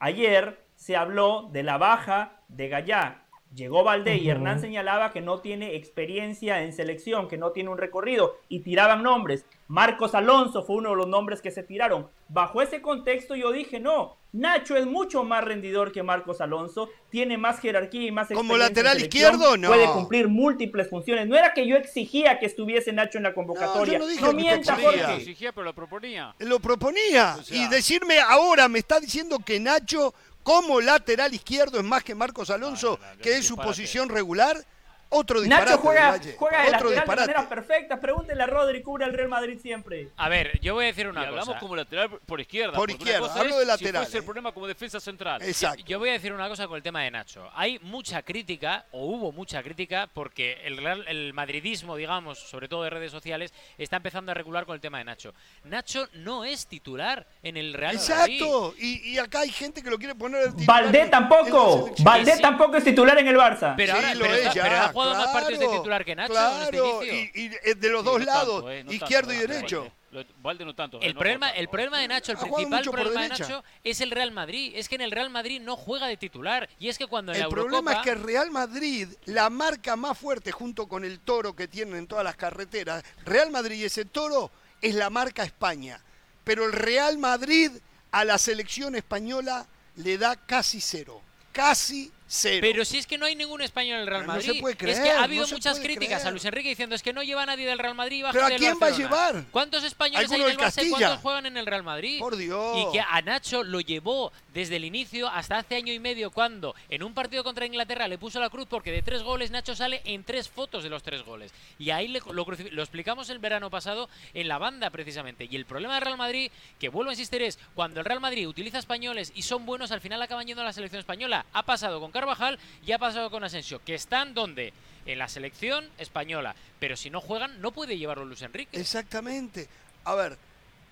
Ayer se habló de la baja de Gallá. Llegó Valdé y Hernán señalaba que no tiene experiencia en selección, que no tiene un recorrido y tiraban nombres. Marcos Alonso fue uno de los nombres que se tiraron. Bajo ese contexto yo dije, no, Nacho es mucho más rendidor que Marcos Alonso, tiene más jerarquía y más experiencia. Como lateral izquierdo, no. Puede cumplir múltiples funciones. No era que yo exigía que estuviese Nacho en la convocatoria. No, no, mienta, Jorge. exigía, pero lo proponía. Lo proponía. y decirme ahora, me está diciendo que Nacho como lateral izquierdo es más que Marcos Alonso, que es su posición regular. Otro disparate. Nacho juega, juega de lateral de manera perfecta. Pregúntele a Rodri, cubre al Real Madrid siempre. A ver, yo voy a decir una cosa. Hablamos como lateral por izquierda. Por izquierda, hablo de lateral. Si fuese el problema como defensa central. Exacto. Yo, voy a decir una cosa con el tema de Nacho. Hay mucha crítica, o hubo mucha crítica, porque el, el madridismo, digamos, sobre todo de redes sociales, está empezando a regular con el tema de Nacho. Nacho no es titular en el Real Madrid. Exacto. Y, acá hay gente que lo quiere poner el titular. Valdé tampoco. Valdé tampoco es titular en el Barça. Pero ahora lo es, ya jugado más partidos de titular que Nacho claro, en este Y, y, de los dos lados, eh, izquierdo y derecho. Valde no tanto. El, problema, el problema de Nacho, el principal problema de Nacho es el Real Madrid. Es que en el Real Madrid no juega de titular. Y es que cuando en el problema es que el Real Madrid, la marca más fuerte junto con el toro que tienen en todas las carreteras, Real Madrid y ese toro es la marca España. Pero el Real Madrid a la selección española le da casi cero. Casi pero si es que no hay ningún español en el Real Madrid. es que ha habido muchas críticas a Luis Enrique diciendo es que no lleva a nadie del Real Madrid. ¿Pero a quién va a llevar? ¿Cuántos españoles hay en el Barça y cuántos juegan en el Real Madrid? Por Dios. Y que a Nacho lo llevó desde el inicio hasta hace año y medio cuando en un partido contra Inglaterra le puso la cruz porque de tres goles Nacho sale en tres fotos de los tres goles. Y ahí lo, lo explicamos el verano pasado en la banda precisamente. Y el problema del Real Madrid, que vuelvo a insistir, es cuando el Real Madrid utiliza españoles y son buenos, al final acaban yendo a la selección española. Ha pasado con Carvajal y ha pasado con Asensio, que están donde? En la selección española. Pero si no juegan, no puede llevarlo Luis Enrique. Exactamente. A ver,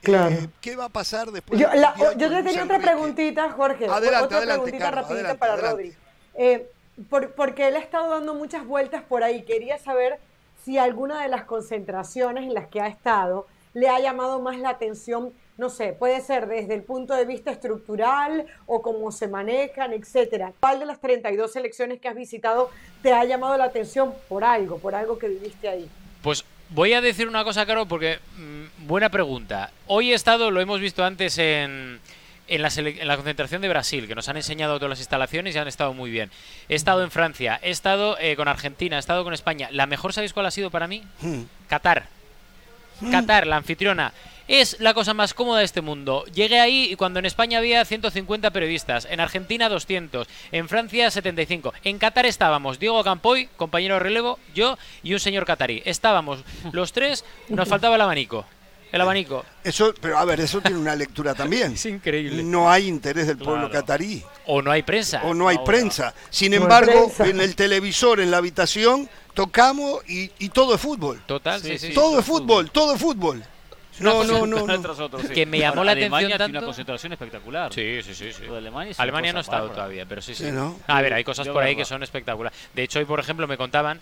Claro. Eh, ¿Qué va a pasar después? Yo, yo te tenía otra preguntita, Jorge. Adelante, otra adelante, preguntita rapidita para Rodri. Eh, porque él ha estado dando muchas vueltas por ahí. Quería saber si alguna de las concentraciones en las que ha estado le ha llamado más la atención no sé, puede ser desde el punto de vista estructural o cómo se manejan, etcétera. ¿Cuál de las 32 selecciones que has visitado te ha llamado la atención por algo, por algo que viviste ahí? Pues voy a decir una cosa, Caro, porque mm, buena pregunta. Hoy he estado, lo hemos visto antes en, en la, en la, concentración de Brasil, que nos han enseñado todas las instalaciones y han estado muy bien. He estado en Francia, he estado eh, con Argentina, he estado con España. ¿La mejor sabéis cuál ha sido para mí? Hmm. Qatar. Hmm. Qatar, la anfitriona. Es la cosa más cómoda de este mundo. Llegué ahí y cuando en España había 150 periodistas, en Argentina 200, en Francia 75. En Qatar estábamos Diego Campoy, compañero de relevo, yo y un señor catarí. Estábamos los tres, nos faltaba el abanico. El abanico. Eso, pero a ver, eso tiene una lectura también. es increíble. No hay interés del pueblo catarí. O no hay prensa. O no hay prensa. Sin embargo, en el televisor, en la habitación, tocamos y, todo es fútbol. Total, sí, sí. todo es fútbol, todo es fútbol. No, no, no, Que me llamó la atención tanto. Tiene una concentración espectacular. Sí, sí, sí. sí. Alemania, Alemania no ha estado todavía, pero sí, sí. A ver, hay cosas por ahí que son espectaculares. De hecho, hoy, por ejemplo, me contaban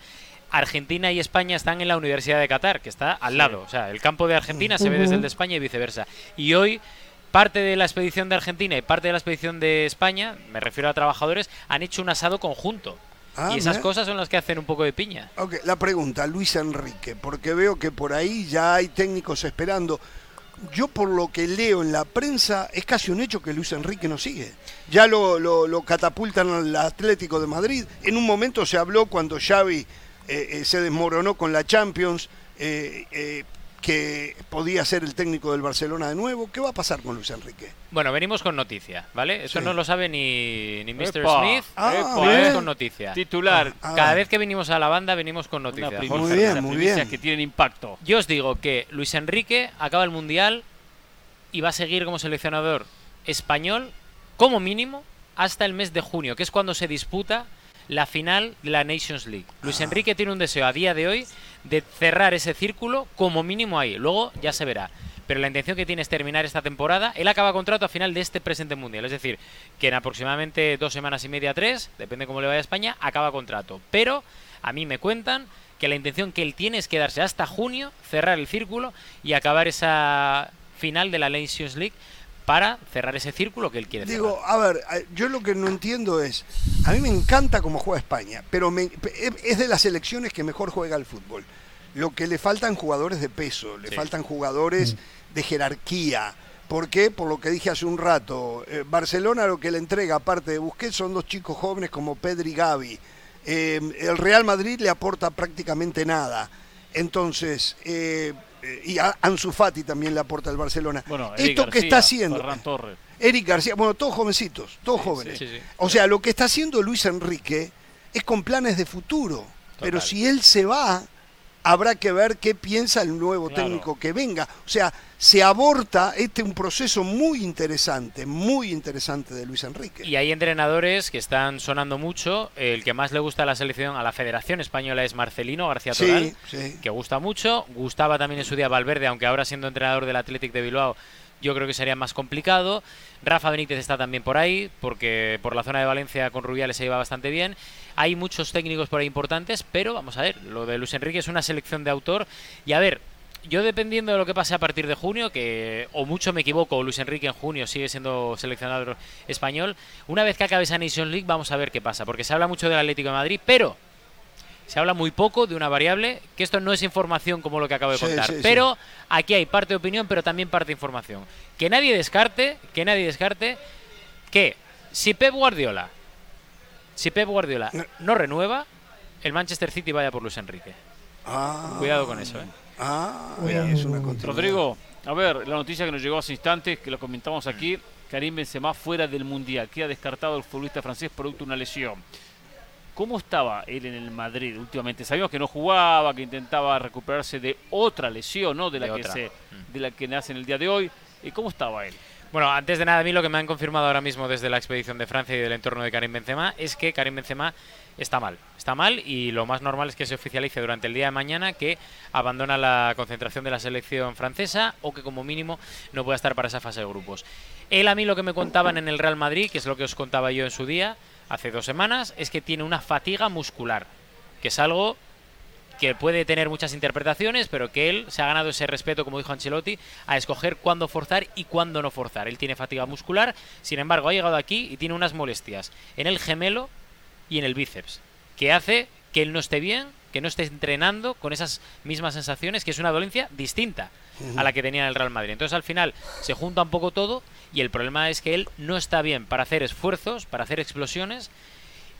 Argentina y España están en la Universidad de Qatar, que está al lado. O sea, el campo de Argentina se ve desde el de España y viceversa. Y hoy parte de la expedición de Argentina y parte de la expedición de España, me refiero a trabajadores, han hecho un asado conjunto. Ah, y esas cosas son las que hacen un poco de piña. Ok, la pregunta, Luis Enrique, porque veo que por ahí ya hay técnicos esperando. Yo por lo que leo en la prensa, es casi un hecho que Luis Enrique no sigue. Ya lo, lo, catapultan al Atlético de Madrid. En un momento se habló cuando Xavi eh, eh, se desmoronó con la Champions. Eh, que podía ser el técnico del Barcelona de nuevo. ¿Qué va a pasar con Luis Enrique? Bueno, venimos con noticia, ¿vale? Eso no lo sabe ni, ni Mr. Smith. Ah, venimos con noticia. Titular. Ah, Cada vez que venimos a la banda, venimos con noticia. Muy bien, muy bien. que tienen impacto. Yo os digo que Luis Enrique acaba el Mundial y va a seguir como seleccionador español, como mínimo, hasta el mes de junio, que es cuando se disputa la final de la Nations League. Luis ah. Enrique tiene un deseo a día de hoy de cerrar ese círculo como mínimo ahí. Luego ya se verá. pero la intención que tiene es terminar esta temporada. Él acaba contrato a final de este presente mundial, es decir, que en aproximadamente dos semanas y media, tres, depende cómo le vaya a España, acaba contrato. Pero a mí me cuentan que la intención que él tiene es quedarse hasta junio, cerrar el círculo y acabar esa final de la Nations League para cerrar ese círculo que él quiere Digo, a ver, yo lo que no entiendo es, a mí me encanta cómo juega España, pero es de las selecciones que mejor juega el fútbol. Lo que le faltan jugadores de peso, le faltan jugadores mm. de jerarquía. ¿Por qué? Por lo que dije hace un rato. Eh, Barcelona lo que le entrega, aparte de Busquets, son dos chicos jóvenes como Pedri y Gavi. Eh, el Real Madrid le aporta prácticamente nada. Entonces, eh, y a Ansu Fati también le aporta el Barcelona. Bueno, Esto que está haciendo. Eric García, bueno, todos jovencitos, todos jóvenes. o sea, lo que está haciendo Luis Enrique es con planes de futuro. Pero si él se va, habrá que ver qué piensa el nuevo técnico que venga. O sea, se aborta este un proceso muy interesante, muy interesante de Luis Enrique. Y hay entrenadores que están sonando mucho. El que más le gusta a la selección, a la Federación Española es Marcelino García Toral, que gusta mucho. Gustaba también en su día Valverde, aunque ahora siendo entrenador del Athletic de Bilbao yo creo que sería más complicado. Rafa Benítez está también por ahí, porque por la zona de Valencia con Rubiales se iba bastante bien. Hay muchos técnicos por ahí importantes, pero vamos a ver, lo de Luis Enrique es una selección de autor. Y a ver, yo dependiendo de lo que pase a partir de junio, que o mucho me equivoco, Luis Enrique en junio sigue siendo seleccionador español, una vez que acabe esa Nation League vamos a ver qué pasa, porque se habla mucho del Atlético de Madrid, pero se habla muy poco de una variable, que esto no es información como lo que acabo de contar, pero aquí hay parte de opinión, pero también parte de información. Que nadie descarte, que nadie descarte que si Pep Guardiola, si Pep Guardiola no renueva, el Manchester City vaya por Luis Enrique. Ah. Cuidado con eso, ¿eh? Ah, es una Rodrigo, a ver, la noticia que nos llegó hace instantes, que lo comentamos aquí, Karim Benzema fuera del Mundial, queda descartado el futbolista francés producto de una lesión. ¿Cómo estaba él en el Madrid últimamente? Sabíamos que no jugaba, que intentaba recuperarse de otra lesión, ¿no? De la, que, se, mm. de la que nace en el día de hoy. ¿Y cómo estaba él? Bueno, antes de nada, a mí lo que me han confirmado ahora mismo desde la expedición de Francia y del entorno de Karim Benzema es que Karim Benzema está mal. Está mal y lo más normal es que se oficialice durante el día de mañana que abandona la concentración de la selección francesa o que como mínimo no pueda estar para esa fase de grupos. Él a mí lo que me contaban en el Real Madrid, que es lo que os contaba yo en su día, hace dos semanas, es que tiene una fatiga muscular, que es algo que puede tener muchas interpretaciones, pero que él se ha ganado ese respeto, como dijo Ancelotti, a escoger cuándo forzar y cuándo no forzar. Él tiene fatiga muscular, sin embargo, ha llegado aquí y tiene unas molestias en el gemelo y en el bíceps, que hace que él no esté bien, que no esté entrenando con esas mismas sensaciones, que es una dolencia distinta a la que tenía en el Real Madrid. Entonces al final se junta un poco todo y el problema es que él no está bien para hacer esfuerzos, para hacer explosiones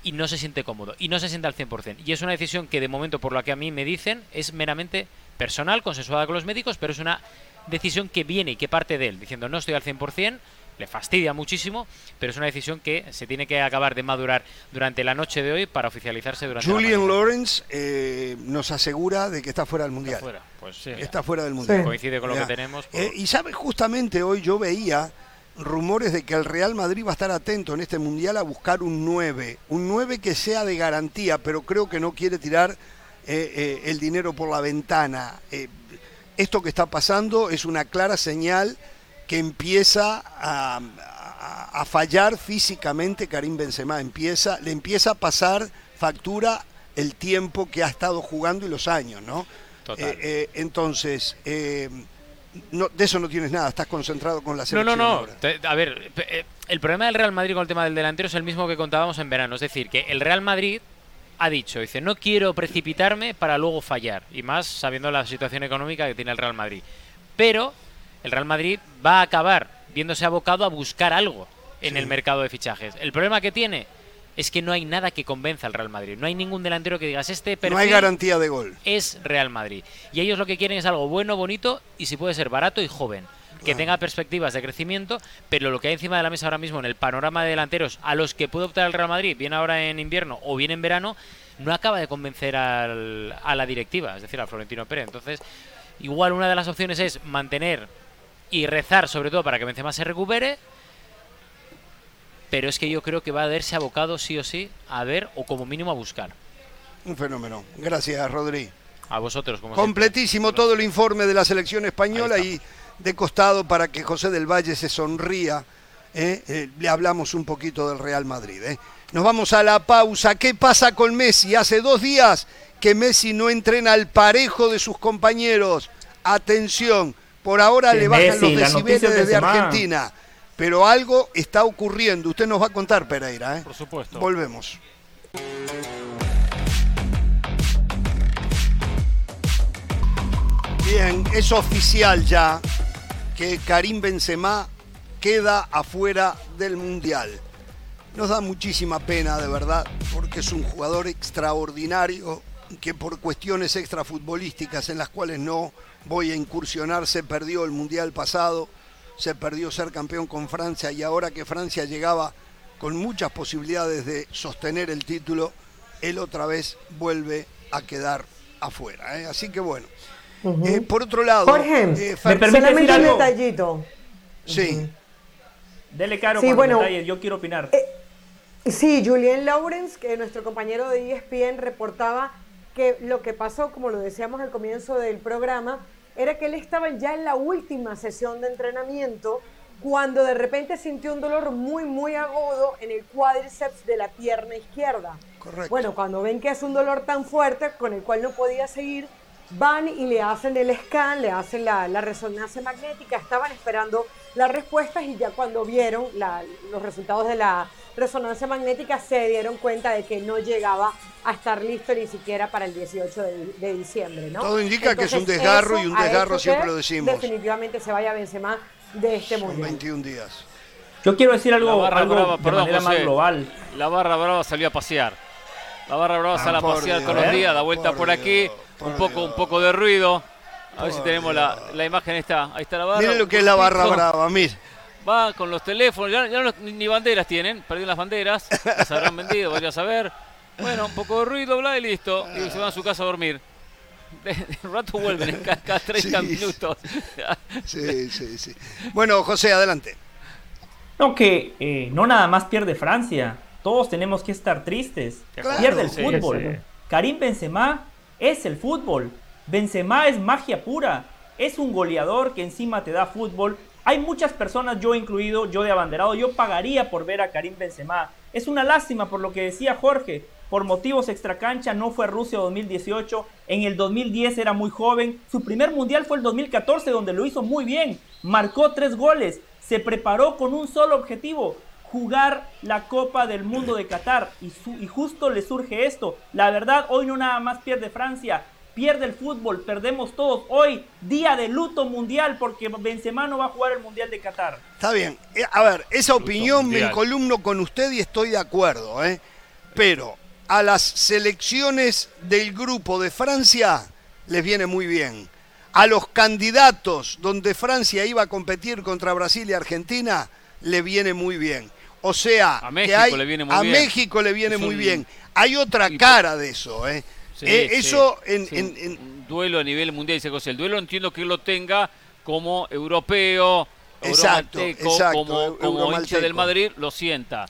y no se siente cómodo y no se siente al 100%. Y es una decisión que de momento, por lo que a mí me dicen, es meramente personal, consensuada con los médicos, pero es una decisión que viene y que parte de él, diciendo no estoy al 100%, le fastidia muchísimo, pero es una decisión que se tiene que acabar de madurar durante la noche de hoy para oficializarse durante Julian Lawrence eh, nos asegura de que está fuera del mundial. Está fuera, pues, está fuera del mundial. Coincide con lo que tenemos. Eh, y sabe, justamente hoy yo veía rumores de que el Real Madrid va a estar atento en este mundial a buscar un 9, un 9 que sea de garantía, pero creo que no quiere tirar eh, el dinero por la ventana. esto que está pasando es una clara señal que empieza a, fallar físicamente Karim Benzema, empieza, le empieza a pasar factura el tiempo que ha estado jugando y los años, ¿no? Total. Eh, eh, entonces, eh, no, de eso no tienes nada, estás concentrado con la selección. No, no, no. A ver, el problema del Real Madrid con el tema del delantero es el mismo que contábamos en verano. Es decir, que el Real Madrid ha dicho, dice, no quiero precipitarme para luego fallar. Y más sabiendo la situación económica que tiene el Real Madrid. Pero el Real Madrid va a acabar viéndose abocado a buscar algo en el mercado de fichajes. El problema que tiene es que no hay nada que convenza al Real Madrid. No hay ningún delantero que digas este perfil No hay garantía de gol. Es Real Madrid. Y ellos lo que quieren es algo bueno, bonito y si puede ser barato y joven. Que tenga perspectivas de crecimiento, pero lo que hay encima de la mesa ahora mismo en el panorama de delanteros a los que puede optar el Real Madrid, bien ahora en invierno o bien en verano, no acaba de convencer al, a la directiva, es decir, al Florentino Pérez. Entonces, igual una de las opciones es mantener y rezar sobre todo para que Benzema se recupere. Pero es que yo creo que va a haberse abocado sí o sí a ver o como mínimo a buscar. Un fenómeno. Gracias, Rodri. A vosotros, como Completísimo todo el informe de la selección española y de costado para que José del Valle se sonría. ¿eh? Eh, le hablamos un poquito del Real Madrid. ¿eh? Nos vamos a la pausa. ¿Qué pasa con Messi? Hace dos días que Messi no entrena al parejo de sus compañeros. Atención, por ahora le bajan los decibeles desde Argentina. Pero algo está ocurriendo. Usted nos va a contar, Pereira. Por supuesto. Volvemos. Bien, es oficial ya que Karim Benzema queda afuera del Mundial. Nos da muchísima pena, de verdad, porque es un jugador extraordinario que por cuestiones extrafutbolísticas en las cuales no voy a incursionar se perdió el Mundial pasado, se perdió ser campeón con Francia y ahora que Francia llegaba con muchas posibilidades de sostener el título, él otra vez vuelve a quedar afuera. ¿eh? Así que bueno, eh, por otro lado, Jorge, eh, ¿me permite decir algo? un detallito. Sí. Dele caro sí, bueno, detalles, yo quiero opinar. Eh, sí, Julien Lawrence, que nuestro compañero de ESPN reportaba que lo que pasó, como lo decíamos al comienzo del programa, era que él estaba ya en la última sesión de entrenamiento cuando de repente sintió un dolor muy, muy agudo en el cuádriceps de la pierna izquierda. Correcto. Bueno, cuando ven que es un dolor tan fuerte con el cual no podía seguir, van y le hacen el scan, le hacen la, resonancia magnética, estaban esperando las respuestas y ya cuando vieron los resultados de la resonancia magnética se dieron cuenta de que no llegaba a estar listo ni siquiera para el 18 de, diciembre. ¿no? Todo indica que es un desgarro y un desgarro siempre lo decimos. Definitivamente se vaya a Benzema de este Son 21 días. Yo quiero decir algo, algo de manera más global. La barra brava salió a pasear. La barra brava sale a ah, pasear todos los días, da vuelta por, aquí, un poco, un poco de ruido. A ver si tenemos la, la, imagen esta. Ahí está la barra. Miren lo que es la barra brava, mire. Va con los teléfonos, ya, no, ni banderas tienen, perdieron las banderas, las habrán vendido, voy a saber. Bueno, un poco de ruido, bla, y listo. Y se van a su casa a dormir. De, rato vuelven cada, 30 minutos. sí, sí, sí. Bueno, José, adelante. No, que eh, no nada más pierde Francia. Todos tenemos que estar tristes. pierde el fútbol. Karim Benzema es el fútbol. Benzema es magia pura. Es un goleador que encima te da fútbol. Hay muchas personas, yo incluido, yo de abanderado, yo pagaría por ver a Karim Benzema. Es una lástima por lo que decía Jorge. Por motivos extracancha no fue Rusia 2018. En el 2010 era muy joven. Su primer mundial fue el 2014 donde lo hizo muy bien. Marcó tres goles. Se preparó con un solo objetivo. Jugar la Copa del Mundo de Qatar. Y, y justo le surge esto. La verdad, hoy no nada más pierde Francia pierde el fútbol, perdemos todos. Hoy, día de luto mundial, porque Benzema no va a jugar el Mundial de Qatar. Está bien. Eh, a ver, esa opinión me columno con usted y estoy de acuerdo, ¿eh? Pero a las selecciones del grupo de Francia les viene muy bien. A los candidatos donde Francia iba a competir contra Brasil y Argentina, le viene muy bien. O sea, a México le viene muy a México le viene muy bien. Hay otra cara de eso, ¿eh? Eh, eso en, duelo a nivel mundial, dice José. El duelo entiendo que lo tenga como europeo, exacto, como, como hincha del Madrid, lo sienta.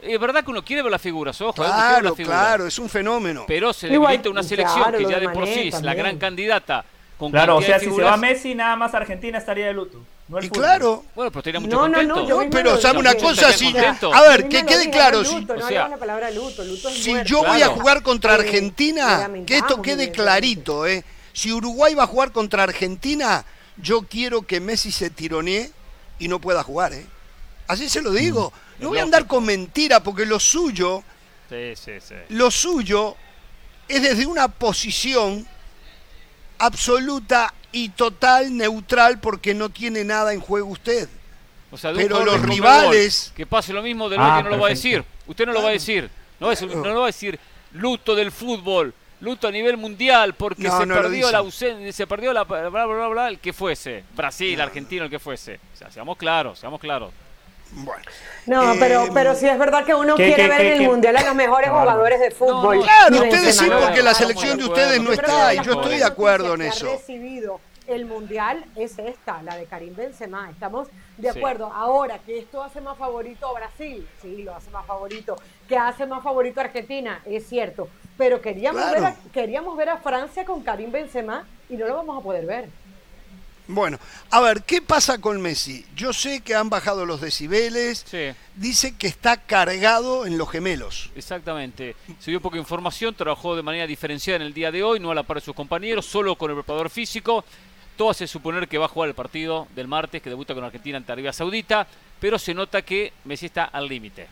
Es verdad que uno quiere ver las figuras, ojo. Claro, claro, es un fenómeno. Pero se debilita una selección que ya de por sí es la gran candidata. Con claro, o sea, si se va Messi, nada más Argentina estaría de luto y claro. Bueno, pero estaría mucho no, No, no, pero sabe una cosa, si, a ver, que quede claro, si, si yo voy a jugar contra eh, Argentina, que esto quede clarito, eh. Si Uruguay va a jugar contra Argentina, yo quiero que Messi se tironee y no pueda jugar, eh. Así se lo digo. Mm. No voy a andar con mentira porque lo suyo, sí, sí, sí. lo suyo es desde una posición absoluta y total neutral porque no tiene nada en juego usted. O sea, Pero los rivales... que pase lo mismo de lo ah, que no lo va a decir. Usted no lo va a decir. No, es, no lo va a decir luto del fútbol, luto a nivel mundial porque se, perdió la ausencia, se perdió la bla, bla, bla, bla, el que fuese. Brasil, Argentina, el que fuese. O sea, seamos claros, seamos claros. Bueno. No, pero, eh, pero sí es verdad que uno quiere ver en el Mundial a los mejores jugadores de fútbol. claro, ustedes sí, porque la selección de ustedes no está, y yo estoy de acuerdo en eso. recibido el Mundial es esta, la de Karim Benzema. Estamos de acuerdo. Ahora, que esto hace más favorito a Brasil, sí, lo hace más favorito. Que hace más favorito a Argentina, es cierto. Pero queríamos, ver, a, queríamos ver a Francia con Karim Benzema y no lo vamos a poder ver. Bueno, a ver, ¿qué pasa con Messi? Yo sé que han bajado los decibeles. Dice que está cargado en los gemelos. Exactamente. Se dio poca información, trabajó de manera diferenciada en el día de hoy, no a la par de sus compañeros, solo con el preparador físico. Todo hace suponer que va a jugar el partido del martes que debuta con Argentina ante Arabia Saudita, pero se nota que Messi está al límite.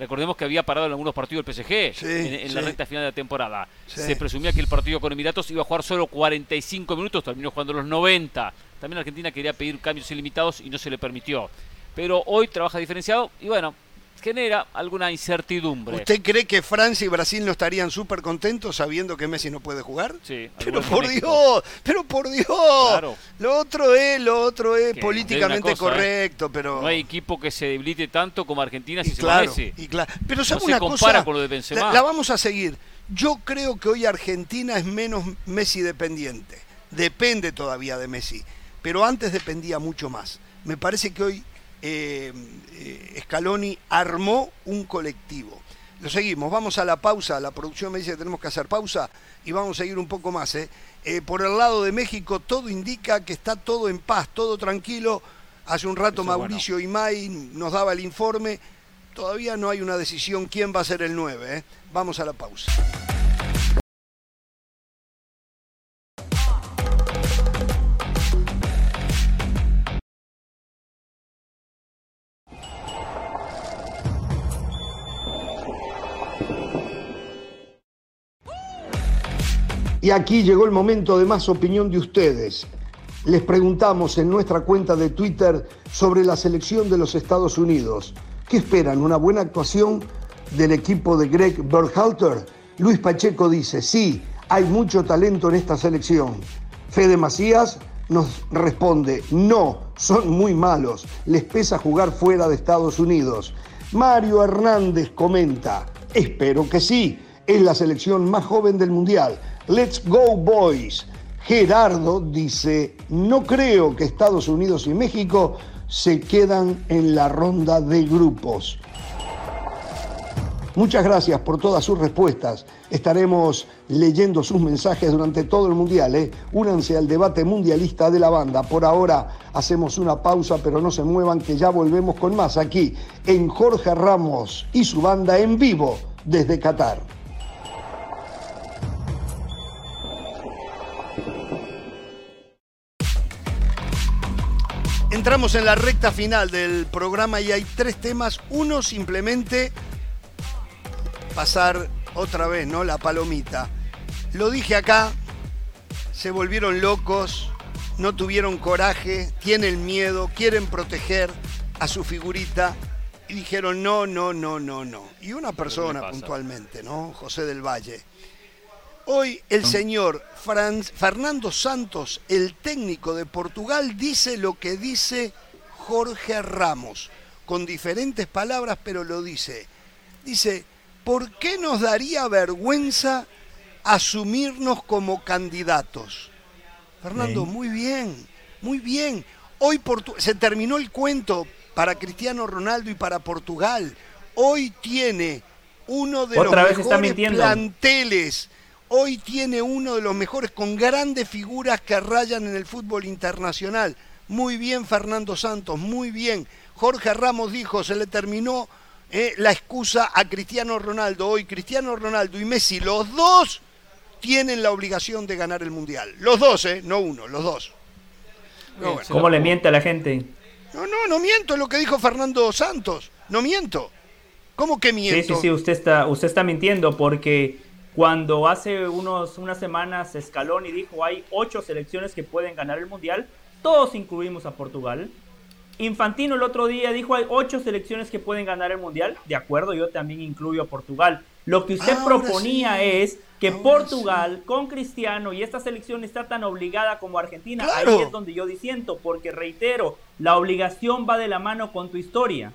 Recordemos que había parado en algunos partidos el PSG en, la recta final de la temporada. Se presumía que el partido con Emiratos iba a jugar solo 45 minutos, terminó jugando los 90. También Argentina quería pedir cambios ilimitados y no se le permitió. Pero hoy trabaja diferenciado y bueno, genera alguna incertidumbre. ¿Usted cree que Francia y Brasil no estarían súper contentos sabiendo que Messi no puede jugar? Sí. Pero por Dios, pero por Dios. Claro. Lo otro es, lo otro es políticamente ¿eh? correcto, pero no hay equipo que se debilite tanto como Argentina si se claro, Messi. Y claro. Pero ¿sabe una se compara con lo de Benzema. la vamos a seguir. Yo creo que hoy Argentina es menos Messi dependiente. Depende todavía de Messi, pero antes dependía mucho más. Me parece que hoy eh, eh, Scaloni armó un colectivo. Lo seguimos, vamos a la pausa, la producción me dice que tenemos que hacer pausa y vamos a seguir un poco más. ¿eh? por el lado de México todo indica que está todo en paz, todo tranquilo. Hace un rato Mauricio Imay nos daba el informe. Todavía no hay una decisión quién va a ser el 9. Vamos a la pausa. Y aquí llegó el momento de más opinión de ustedes. Les preguntamos en nuestra cuenta de Twitter sobre la selección de los Estados Unidos. ¿Qué esperan? ¿Una buena actuación del equipo de Greg Berhalter? Luis Pacheco dice, sí, hay mucho talento en esta selección. Fede Macías nos responde, no, son muy malos, les pesa jugar fuera de Estados Unidos. Mario Hernández comenta, espero que sí, es la selección más joven del Mundial Let's go boys. Gerardo dice, no creo que Estados Unidos y México se quedan en la ronda de grupos. Muchas gracias por todas sus respuestas. Estaremos leyendo sus mensajes durante todo el Mundial. ¿eh? Únanse al debate mundialista de la banda. Por ahora hacemos una pausa, pero no se muevan que ya volvemos con más aquí en Jorge Ramos y su banda en vivo desde Qatar. Entramos en la recta final del programa y hay tres temas. Uno simplemente pasar otra vez, ¿no? La palomita. Lo dije acá, se volvieron locos, no tuvieron coraje, tienen miedo, quieren proteger a su figurita y dijeron no, no, no, no, no. Y una persona puntualmente, ¿no? José del Valle Hoy el señor Fernando Santos, el técnico de Portugal, dice lo que dice Jorge Ramos, con diferentes palabras, pero lo dice. Dice, ¿por qué nos daría vergüenza asumirnos como candidatos? Fernando, muy bien, muy bien. Hoy se terminó el cuento para Cristiano Ronaldo y para Portugal. Hoy tiene uno de los mejores planteles hoy tiene uno de los mejores con grandes figuras que rayan en el fútbol internacional. Muy bien Fernando Santos, muy bien. Jorge Ramos dijo, se le terminó eh, la excusa a Cristiano Ronaldo. Hoy Cristiano Ronaldo y Messi, los dos tienen la obligación de ganar el Mundial. Los dos, ¿eh? No uno, los dos. ¿Cómo le miente a la gente? No, no, no miento, es lo que dijo Fernando Santos. No miento. ¿Cómo que miento? Sí, sí, sí, usted está, usted está mintiendo porque cuando hace unos, unas semanas Scaloni dijo hay ocho selecciones que pueden ganar el Mundial, todos incluimos a Portugal. Infantino el otro día dijo hay ocho selecciones que pueden ganar el Mundial. De acuerdo, yo también incluyo a Portugal. Lo que usted proponía es que Portugal con Cristiano y esta selección está tan obligada como Argentina. Ahí es donde yo disiento, porque reitero, la obligación va de la mano con tu historia.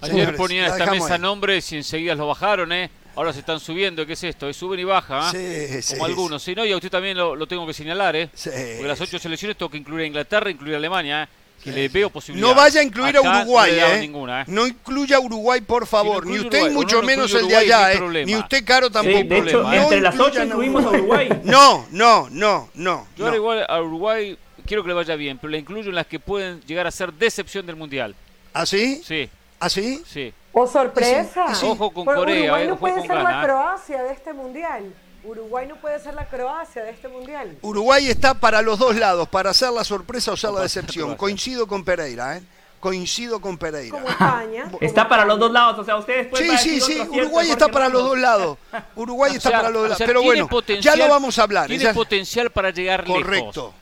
Ayer ponían esta mesa nombres y enseguida lo bajaron, ¿eh? Ahora se están subiendo, ¿qué es esto? Es suben y baja, ¿eh? Como algunos. Sí, no, y a usted también lo, tengo que señalar, ¿eh? Porque las ocho selecciones tengo que incluir a Inglaterra, incluir a Alemania, ¿eh? que le veo posibilidad. No vaya a incluir a Uruguay, no, ¿eh? ¿eh? no incluya a Uruguay, por favor. ni usted, mucho menos el de allá, ¿eh? Ni usted, Caro, tampoco. de hecho, entre las ocho incluimos a Uruguay. No, no, no, no. Yo ahora igual a Uruguay quiero que le vaya bien, pero le incluyo en las que pueden llegar a ser decepción del Mundial. ¿Ah, sí? Sí. ¿Ah, sí? Sí. ¿O sorpresa? Ojo con Corea, Uruguay no ojo puede con ser Ghana. la Croacia de este Mundial. Uruguay no puede ser la Croacia de este mundial. Uruguay está para los dos lados, para hacer la sorpresa o ser la decepción. Coincido con Pereira, ¿eh? Coincido con Pereira. Como España. Está para los dos lados, o sea, ustedes pueden Sí, sí, sí, Uruguay está para los dos lados. Uruguay está para los dos lados. Pero bueno, ya lo vamos a hablar. Tiene potencial para llegar Correcto. lejos.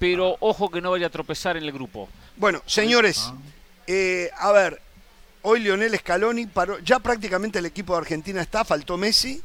Pero ojo que no vaya a tropezar en el grupo. Bueno, señores, eh, a ver, hoy Lionel Scaloni paró, ya prácticamente el equipo de Argentina está, faltó Messi,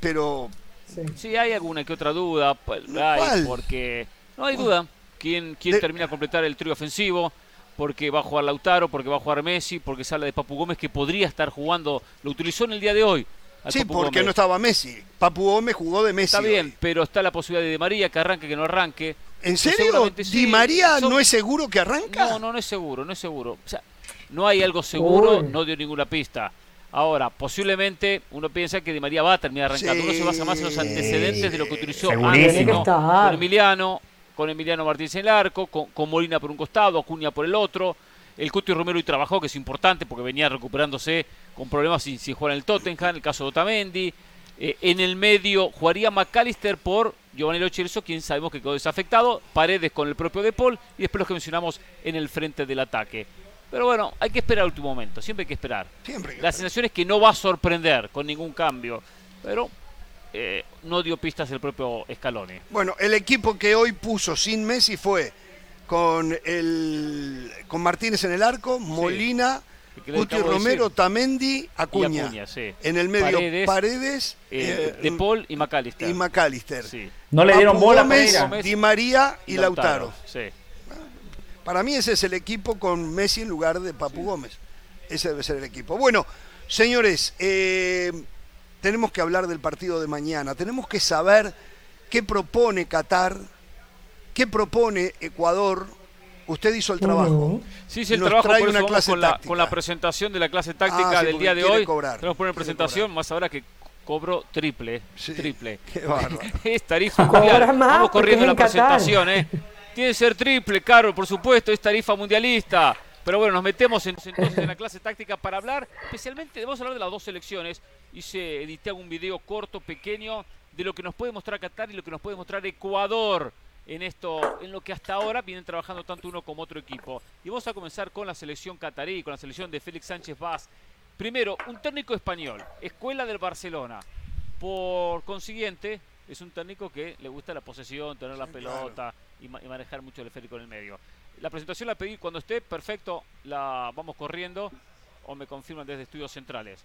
pero Sí. sí. hay alguna que otra duda. Hay, porque no hay duda. ¿Quién, quién termina de completar el trío ofensivo? Porque va a jugar Lautaro, porque va a jugar Messi, porque sale de Papu Gómez, que podría estar jugando. Lo utilizó en el día de hoy. Sí, porque no estaba Messi. Papu Gómez jugó de Messi. Está bien, pero está la posibilidad de Di María que arranque, que no arranque. ¿En serio? ¿Di María no es seguro que arranca? No, no, no es seguro, no es seguro. O sea, no hay algo seguro, no dio ninguna pista. Ahora, posiblemente uno piensa que Di María va a terminar arrancando. Uno se basa más en los antecedentes de lo que utilizó antes, ¿no? con Emiliano, con Emiliano Martínez en el arco, con, con, Molina por un costado, Acuña por el otro. El Cuti Romero y trabajó, que es importante porque venía recuperándose con problemas sin, sin jugar en el Tottenham, el caso de Otamendi. Eh, en el medio jugaría McAllister por Giovanni Lo Celso, quien sabemos que quedó desafectado, Paredes con el propio De Paul y después los que mencionamos en el frente del ataque. Pero bueno, hay que esperar al último momento, siempre hay que esperar. Siempre La sensación es que no va a sorprender con ningún cambio, pero eh, no dio pistas el propio Scaloni. Bueno, el equipo que hoy puso sin Messi fue con el con Martínez en el arco, Molina, sí. Guti Romero, Tamendi, Acuña. Y Acuña sí. En el medio Paredes, Paredes eh, De Paul y McAllister. Y McAllister. Sí. No le dieron bola Gómez, a Di María y, y Lautaro. Lautaro. Sí. Para mí ese es el equipo con Messi en lugar de Papu Gómez. Ese debe ser el equipo. Bueno, señores, eh, tenemos que hablar del partido de mañana. Tenemos que saber qué propone Qatar, qué propone Ecuador. Usted hizo el trabajo. Sí, sí, el Nos trabajo trae por una eso clase con, la, táctica. con la presentación de la clase táctica Ah, sí, del día de hoy. cobrar, Tenemos que poner presentación, cobrar. más ahora que cobró triple. Sí, triple. qué bárbaro. es tarifa Cobra mundial. más Vamos corriendo la Qatar. presentación, ¿eh? Tiene que ser triple, caro, por supuesto, es tarifa mundialista. Pero bueno, nos metemos en- entonces en la clase táctica para hablar, especialmente, vamos a hablar de las dos selecciones. Hice, edité un video corto, pequeño, de lo que nos puede mostrar Qatar y lo que nos puede mostrar Ecuador en esto, en lo que hasta ahora vienen trabajando tanto uno como otro equipo. Y vamos a comenzar con la selección catarí, con la selección de Félix Sánchez Vaz. Primero, un técnico español, escuela del Barcelona. Por consiguiente, es un técnico que le gusta la posesión, tener la pelota y, ma- y manejar mucho el esférico en el medio. La presentación la pedí cuando esté, perfecto, la vamos corriendo o me confirman desde estudios centrales.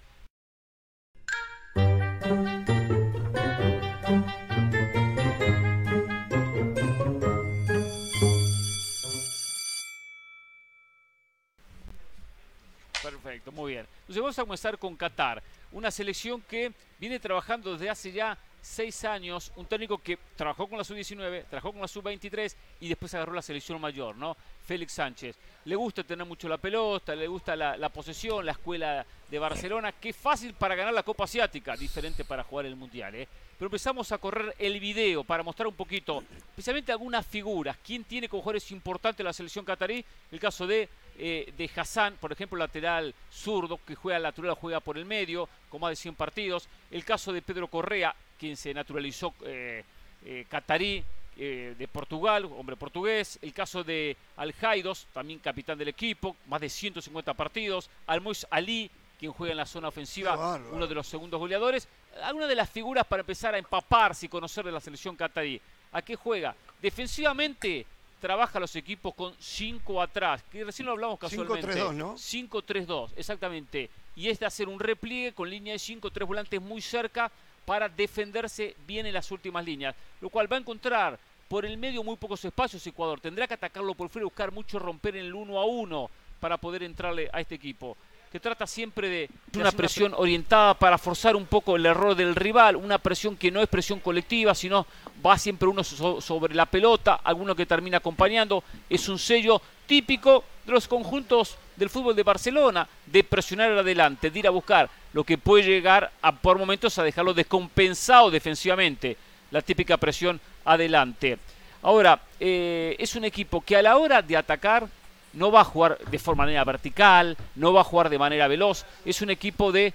Perfecto, muy bien. Entonces vamos a comenzar con Qatar, una selección que viene trabajando desde hace ya seis años, un técnico que trabajó con la sub-19, trabajó con la sub-23 y después agarró la selección mayor, ¿no? Félix Sánchez. Le gusta tener mucho la pelota, le gusta la, posesión, la escuela de Barcelona, es fácil para ganar la Copa Asiática, diferente para jugar el Mundial, ¿eh? Pero empezamos a correr el video para mostrar un poquito, especialmente algunas figuras, quién tiene como jugadores importantes la selección catarí, el caso de eh, de Hassan, por ejemplo, lateral zurdo, que juega lateral, juega por el medio, con más de 100 partidos. El caso de Pedro Correa, quien se naturalizó eh, eh, catarí eh, de Portugal, hombre portugués. El caso de Al-Jaidos, también capitán del equipo, más de 150 partidos. Almois Ali, quien juega en la zona ofensiva, uno de los segundos goleadores. Algunas de las figuras para empezar a empaparse y conocer de la selección catarí. ¿A qué juega? Defensivamente trabaja los equipos con 5 atrás, que recién lo hablamos casualmente. 5-3-2, ¿no? 5-3-2, exactamente. Y es de hacer un repliegue con línea de 5, tres volantes muy cerca para defenderse bien en las últimas líneas, lo cual va a encontrar por el medio muy pocos espacios Ecuador. Tendrá que atacarlo por fuera y buscar mucho romper en el 1 a 1 para poder entrarle a este equipo. Que trata siempre de una presión orientada para forzar un poco el error del rival, una presión que no es presión colectiva, sino va siempre uno so- sobre la pelota, alguno que termina acompañando, es un sello típico de los conjuntos del fútbol de Barcelona, de presionar adelante, de ir a buscar lo que puede llegar a por momentos a dejarlo descompensado defensivamente, la típica presión adelante. Ahora, eh, es un equipo que a la hora de atacar no va a jugar de forma vertical, no va a jugar de manera veloz, es un equipo de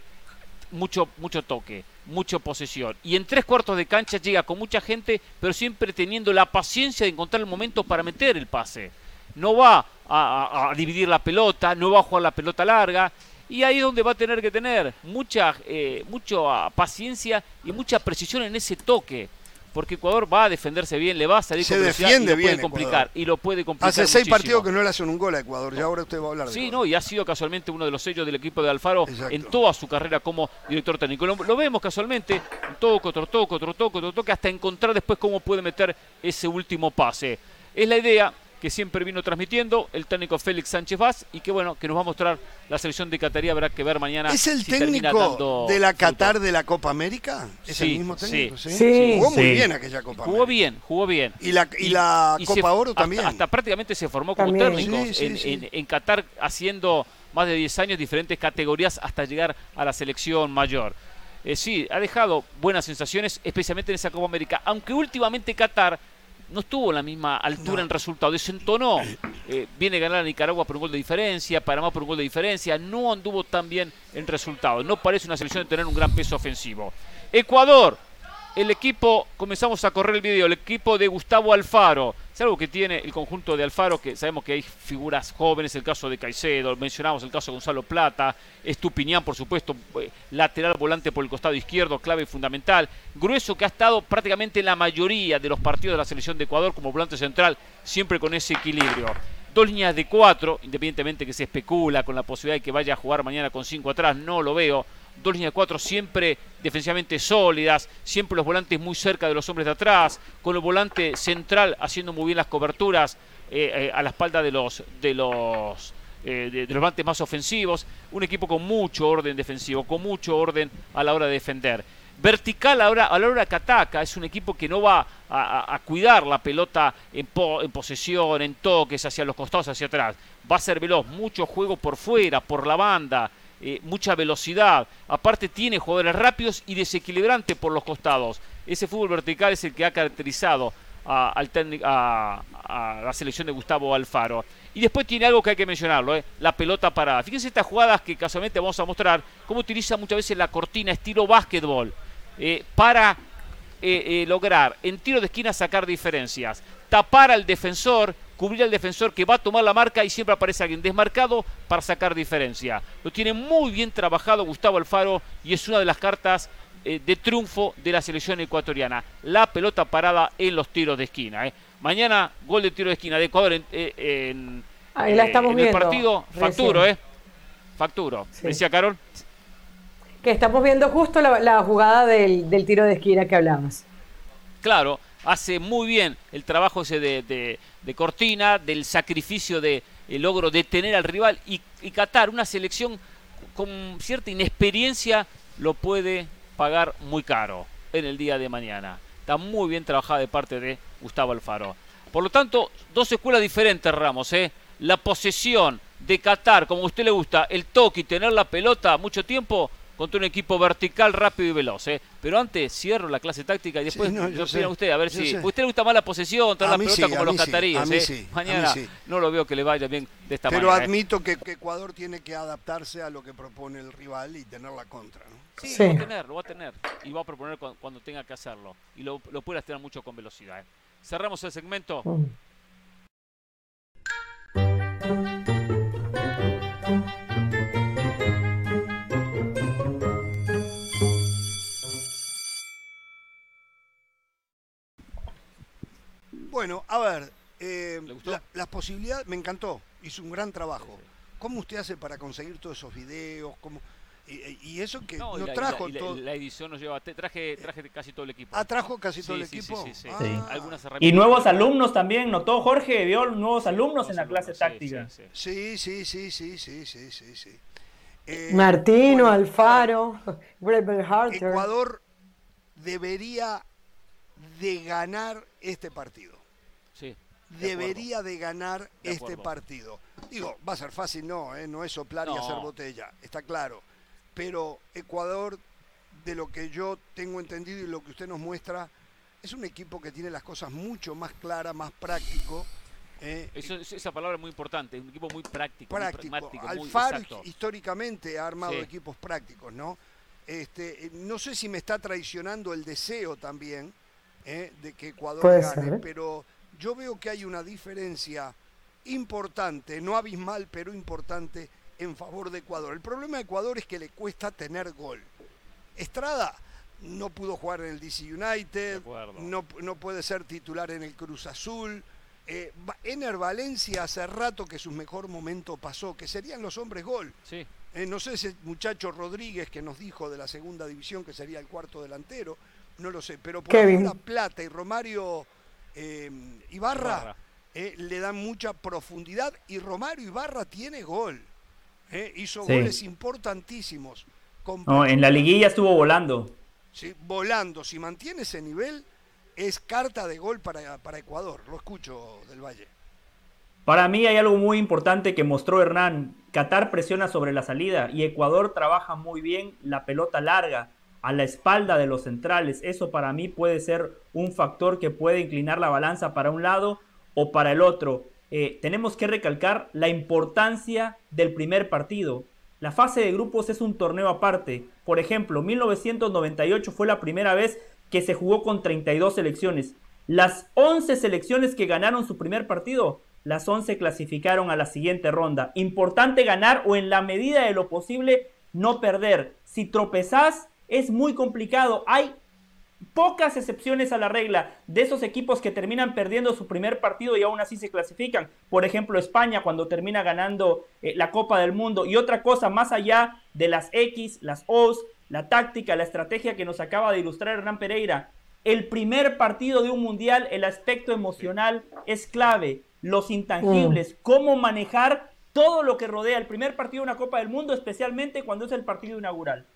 mucho, mucho toque, mucha posesión. Y en tres cuartos de cancha llega con mucha gente, pero siempre teniendo la paciencia de encontrar el momento para meter el pase. No va a, dividir la pelota, no va a jugar la pelota larga. Y ahí es donde va a tener que tener mucha, eh, mucha paciencia y mucha precisión en ese toque porque Ecuador va a defenderse bien, le va a salir se defiende y lo puede complicar y lo puede complicar hace seis partidos que no le hacen un gol a Ecuador y ahora usted va a hablar de sí no y ha sido casualmente uno de los sellos del equipo de Alfaro en toda su carrera como director técnico. Lo, vemos casualmente toco otro toco otro toco otro toque hasta encontrar después cómo puede meter ese último pase. Es la idea que siempre vino transmitiendo el técnico Félix Sánchez Vaz y que bueno, que nos va a mostrar la selección de Qatar y habrá que ver mañana. ¿Es el técnico de la Qatar de la Copa América? ¿Es el mismo técnico? Sí, sí. Jugó muy bien aquella Copa Jugó bien, jugó bien. Y la, y la Copa Oro también. Hasta, prácticamente se formó como técnico en, en, Qatar haciendo más de 10 años diferentes categorías hasta llegar a la selección mayor. Eh, sí, ha dejado buenas sensaciones, especialmente en esa Copa América, aunque últimamente Qatar no estuvo en la misma altura en resultado, desentonó. Eh, viene a ganar a Nicaragua por un gol de diferencia, Panamá por un gol de diferencia, no anduvo tan bien en resultado. No parece una selección de tener un gran peso ofensivo. Ecuador, el equipo, comenzamos a correr el video, el equipo de Gustavo Alfaro. Es algo que tiene el conjunto de Alfaro, que sabemos que hay figuras jóvenes, el caso de Caicedo, mencionamos el caso de Gonzalo Plata, Estupiñán, por supuesto, eh, lateral volante por el costado izquierdo, clave fundamental. Grueso que ha estado prácticamente en la mayoría de los partidos de la selección de Ecuador como volante central, siempre con ese equilibrio dos líneas de cuatro, independientemente que se especula con la posibilidad de que vaya a jugar mañana con cinco atrás, no lo veo dos líneas de cuatro siempre defensivamente sólidas, siempre los volantes muy cerca de los hombres de atrás, con el volante central haciendo muy bien las coberturas eh, eh, a la espalda de los de los eh, de, los volantes más ofensivos, un equipo con mucho orden defensivo, con mucho orden a la hora de defender. Vertical ahora, a la hora que ataca, es un equipo que no va a, cuidar la pelota en, en posesión, en toques hacia los costados, hacia atrás. Va a ser veloz, mucho juego por fuera, por la banda, eh, mucha velocidad. Aparte tiene jugadores rápidos y desequilibrantes por los costados. Ese fútbol vertical es el que ha caracterizado a, la selección de Gustavo Alfaro. Y después tiene algo que hay que mencionarlo, eh, la pelota parada. Fíjense estas jugadas que casualmente vamos a mostrar, cómo utiliza muchas veces la cortina estilo básquetbol eh, para lograr en tiro de esquina sacar diferencias, tapar al defensor cubrir al defensor que va a tomar la marca y siempre aparece alguien desmarcado para sacar diferencia. Lo tiene muy bien trabajado Gustavo Alfaro y es una de las cartas eh, de triunfo de la selección ecuatoriana. La pelota parada en los tiros de esquina. Eh. Mañana gol de tiro de esquina de Ecuador en, eh, Ahí la estamos el partido. Facturo, ¿eh? Facturo. Decía Carol. Que estamos viendo justo la, jugada del, tiro de esquina que hablamos. Claro, hace muy bien el trabajo ese de de Cortina, del sacrificio de el logro de tener al rival y, Qatar, una selección con cierta inexperiencia, lo puede pagar muy caro en el día de mañana. Está muy bien trabajada de parte de Gustavo Alfaro. Por lo tanto, dos escuelas diferentes, Ramos. ¿eh? La posesión de Qatar, como a usted le gusta, el toque y tener la pelota mucho tiempo, contra un equipo vertical, rápido y veloz. ¿eh? Pero antes cierro la clase táctica y después sí, usted a ver si. A usted le gusta más la posesión, traer la pelota como los cataríes. ¿eh? Mañana no lo veo que le vaya bien de esta manera. Pero ¿eh? admito que, Ecuador tiene que adaptarse a lo que propone el rival y tener la contra. ¿no? Sí, lo va a tener, lo va a tener. Y va a proponer cuando, tenga que hacerlo. Y lo, lo puede hacer mucho con velocidad. ¿eh? Cerramos el segmento. Mm. Bueno, a ver, eh, las posibilidades, me encantó, hizo un gran trabajo. ¿Cómo usted hace para conseguir todos esos videos? ¿Cómo, y, eso que no, trajo todo. La, edición nos lleva, traje, traje casi todo el equipo. Ah, trajo casi todo el equipo. Sí, sí, ah. y nuevos alumnos también, notó Jorge, vio nuevos alumnos en la clase táctica. Sí, sí, sí, sí, sí, sí, sí, sí. Eh, Martino, Alfaro, Ecuador debería de ganar este partido. Debería de ganar este partido. Digo, va a ser fácil, no, ¿eh? no es soplar y hacer botella, está claro. Pero Ecuador, de lo que yo tengo entendido y lo que usted nos muestra, es un equipo que tiene las cosas mucho más claras, más práctico. ¿eh? esa palabra es muy importante, un equipo muy práctico. Práctico. Alfaro históricamente ha armado equipos prácticos, ¿no? Este, no sé si me está traicionando el deseo también ¿eh? de que Ecuador gane, pero yo veo que hay una diferencia importante, no abismal, pero importante en favor de Ecuador. El problema de Ecuador es que le cuesta tener gol. Estrada no pudo jugar en el DC United, no, no, puede ser titular en el Cruz Azul. Eh, Ener Valencia hace rato que su mejor momento pasó, que serían los hombres gol. Sí. Eh, no sé ese muchacho Rodríguez que nos dijo de la segunda división que sería el cuarto delantero, no lo sé, pero por la Plata y Romario eh, Ibarra, eh, le dan mucha profundidad y Romario Ibarra tiene gol. Eh, hizo goles importantísimos. No, en la liguilla estuvo volando. Sí, volando. Si mantiene ese nivel, es carta de gol para, para Ecuador. Lo escucho del Valle. Para mí hay algo muy importante que mostró Hernán. Qatar presiona sobre la salida y Ecuador trabaja muy bien la pelota larga a la espalda de los centrales. Eso para mí puede ser un factor que puede inclinar la balanza para un lado o para el otro. Eh, tenemos que recalcar la importancia del primer partido. La fase de grupos es un torneo aparte. Por ejemplo, 1998 fue la primera vez que se jugó con 32 selecciones. Las 11 selecciones que ganaron su primer partido, las 11 clasificaron a la siguiente ronda. Importante ganar o en la medida de lo posible no perder. Si tropezás, es muy complicado. Hay pocas excepciones a la regla de esos equipos que terminan perdiendo su primer partido y aún así se clasifican. Por ejemplo, España cuando termina ganando eh, la Copa del Mundo. Y otra cosa, más allá de las X, las O's, la táctica, la estrategia que nos acaba de ilustrar Hernán Pereira. El primer partido de un mundial, el aspecto emocional es clave. Los intangibles, mm. cómo manejar todo lo que rodea el primer partido de una Copa del Mundo, especialmente cuando es el partido inaugural.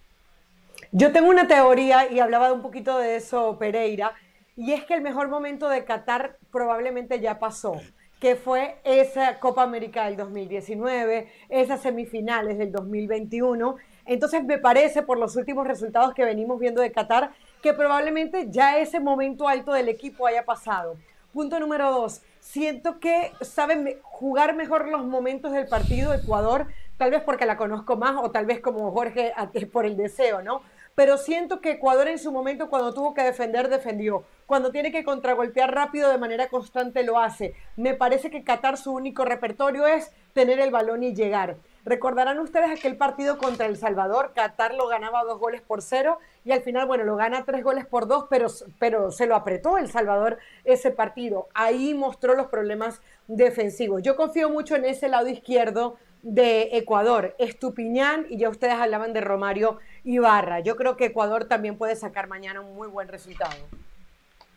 Yo tengo una teoría y hablaba un poquito de eso Pereira, y es que el mejor momento de Qatar probablemente ya pasó, que fue esa Copa América del 2019, esas semifinales del 2021. Entonces me parece, por los últimos resultados que venimos viendo de Qatar, que probablemente ya ese momento alto del equipo haya pasado. Punto número dos, siento que saben jugar mejor los momentos del partido Ecuador, tal vez porque la conozco más o tal vez como Jorge por el deseo, ¿no? Pero siento que Ecuador en su momento cuando tuvo que defender, defendió. Cuando tiene que contragolpear rápido de manera constante, lo hace. Me parece que Qatar su único repertorio es tener el balón y llegar. Recordarán ustedes aquel partido contra El Salvador, Qatar lo ganaba dos goles por cero y al final, bueno, lo gana tres goles por dos, pero, pero se lo apretó El Salvador ese partido. Ahí mostró los problemas defensivos. Yo confío mucho en ese lado izquierdo de Ecuador, Estupiñán y ya ustedes hablaban de Romario Ibarra. Yo creo que Ecuador también puede sacar mañana un muy buen resultado.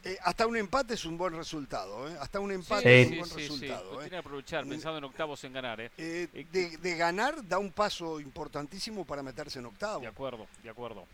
Eh, hasta un empate es un buen resultado, ¿eh? Hasta un empate es un buen resultado. Sí, ¿eh? Tiene que aprovechar, pensando en octavos en ganar. ¿eh? eh de, ganar da un paso importantísimo para meterse en octavos. De acuerdo, de acuerdo.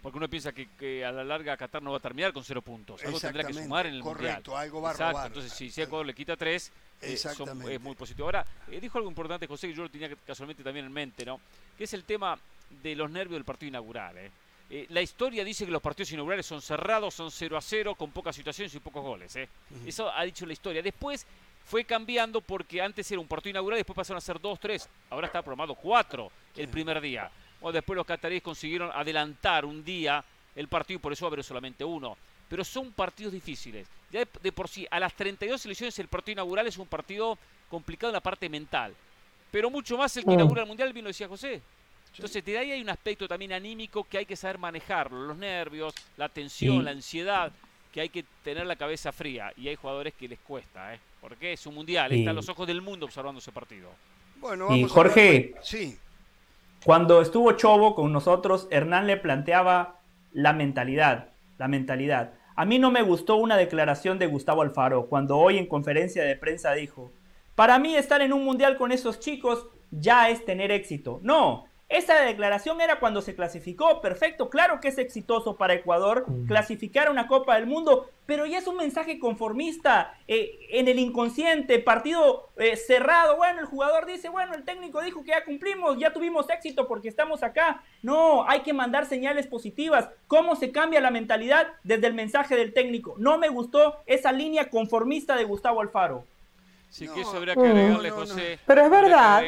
Porque uno piensa que, a la larga Qatar no va a terminar con cero puntos. Algo tendrá que sumar en el Correcto, algo va a Exacto, Entonces, si, si Ecuador le quita tres, es muy positivo. Ahora, dijo algo importante José, que yo lo tenía casualmente también en mente, ¿no? Que es el tema de los nervios del partido inaugural. ¿eh? Eh, la historia dice que los partidos inaugurales son cerrados, son 0 a 0, con pocas situaciones y pocos goles. ¿eh? Eso ha dicho la historia. Después fue cambiando porque antes era un partido inaugural, después pasaron a ser 2, 3, ahora está programado 4 el primer día. O después los cataríes consiguieron adelantar un día el partido y por eso va a haber solamente uno. Pero son partidos difíciles. Ya de, por sí, a las 32 selecciones el partido inaugural es un partido complicado en la parte mental. Pero mucho más el que inaugura el Mundial, bien lo decía José. Entonces, de ahí hay un aspecto también anímico que hay que saber manejarlo, los nervios, la tensión, la ansiedad, que hay que tener la cabeza fría. Y hay jugadores que les cuesta, ¿eh? Porque es un mundial, están los ojos del mundo observando ese partido. Bueno, y Jorge, sí. cuando estuvo Chobo con nosotros, Hernán le planteaba la mentalidad, la mentalidad. A mí no me gustó una declaración de Gustavo Alfaro cuando hoy en conferencia de prensa dijo, para mí estar en un mundial con esos chicos ya es tener éxito. No, Esa declaración era cuando se clasificó, perfecto, claro que es exitoso para Ecuador clasificar a una Copa del Mundo, pero ya es un mensaje conformista eh, en el inconsciente, partido eh, cerrado, bueno, el jugador dice, bueno, el técnico dijo que ya cumplimos, ya tuvimos éxito porque estamos acá. No, hay que mandar señales positivas. ¿Cómo se cambia la mentalidad desde el mensaje del técnico? No me gustó esa línea conformista de Gustavo Alfaro. Sí, que eso habría que agregarle, José. Pero es verdad.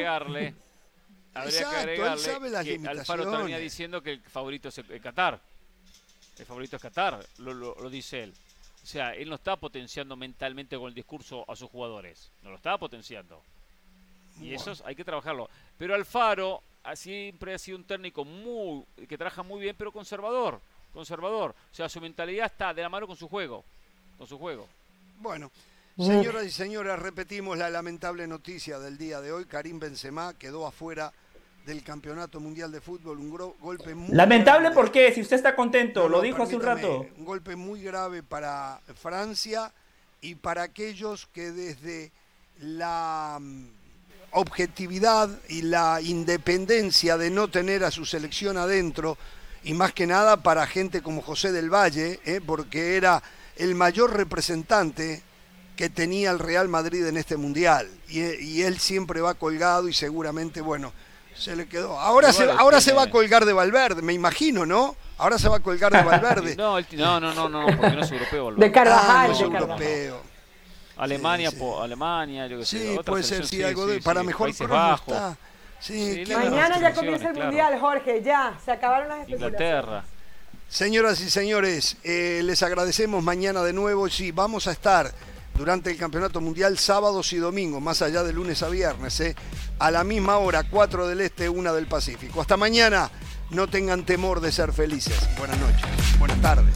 Habría que agregarle que Alfaro termina diciendo que el favorito es el Qatar. El favorito es Qatar, lo, dice él. O sea, él no está potenciando mentalmente con el discurso a sus jugadores. No lo está potenciando. Y eso hay que trabajarlo. Pero Alfaro siempre ha sido un técnico muy que trabaja muy bien, pero conservador. Conservador. O sea, su mentalidad está de la mano con su juego. Con su juego. Bueno, señoras y señores, repetimos la lamentable noticia del día de hoy. Karim Benzema quedó afuera del Campeonato Mundial de Fútbol. Un golpe muy Lamentable porque si usted está contento, lo dijo hace un rato. Un golpe muy grave para Francia y para aquellos que desde la mm, objetividad y la independencia de no tener a su selección adentro, y más que nada para gente como José del Valle, ¿eh? porque era el mayor representante que tenía el Real Madrid en este mundial. Y, y él siempre va colgado y seguramente, bueno, se le quedó. Ahora, se, ahora se va a colgar de Valverde, me imagino, ¿no? Ahora se va a colgar de Valverde. no, no, no, no, porque no es europeo. De Carvajal. Ah, no es europeo. Alemania, Alemania, yo que sé. Sí, puede ser, sí, algo de, para mejor. Sí, Mañana ya comienza el Mundial, Jorge, ya, se acabaron las Inglaterra. Señoras y señores, eh, les agradecemos mañana de nuevo. Sí, vamos a estar durante el Campeonato Mundial sábados y domingos, más allá de lunes a viernes, ¿eh? a la misma hora, 4 del Este, 1 del Pacífico. Hasta mañana, no tengan temor de ser felices. Buenas noches, buenas tardes.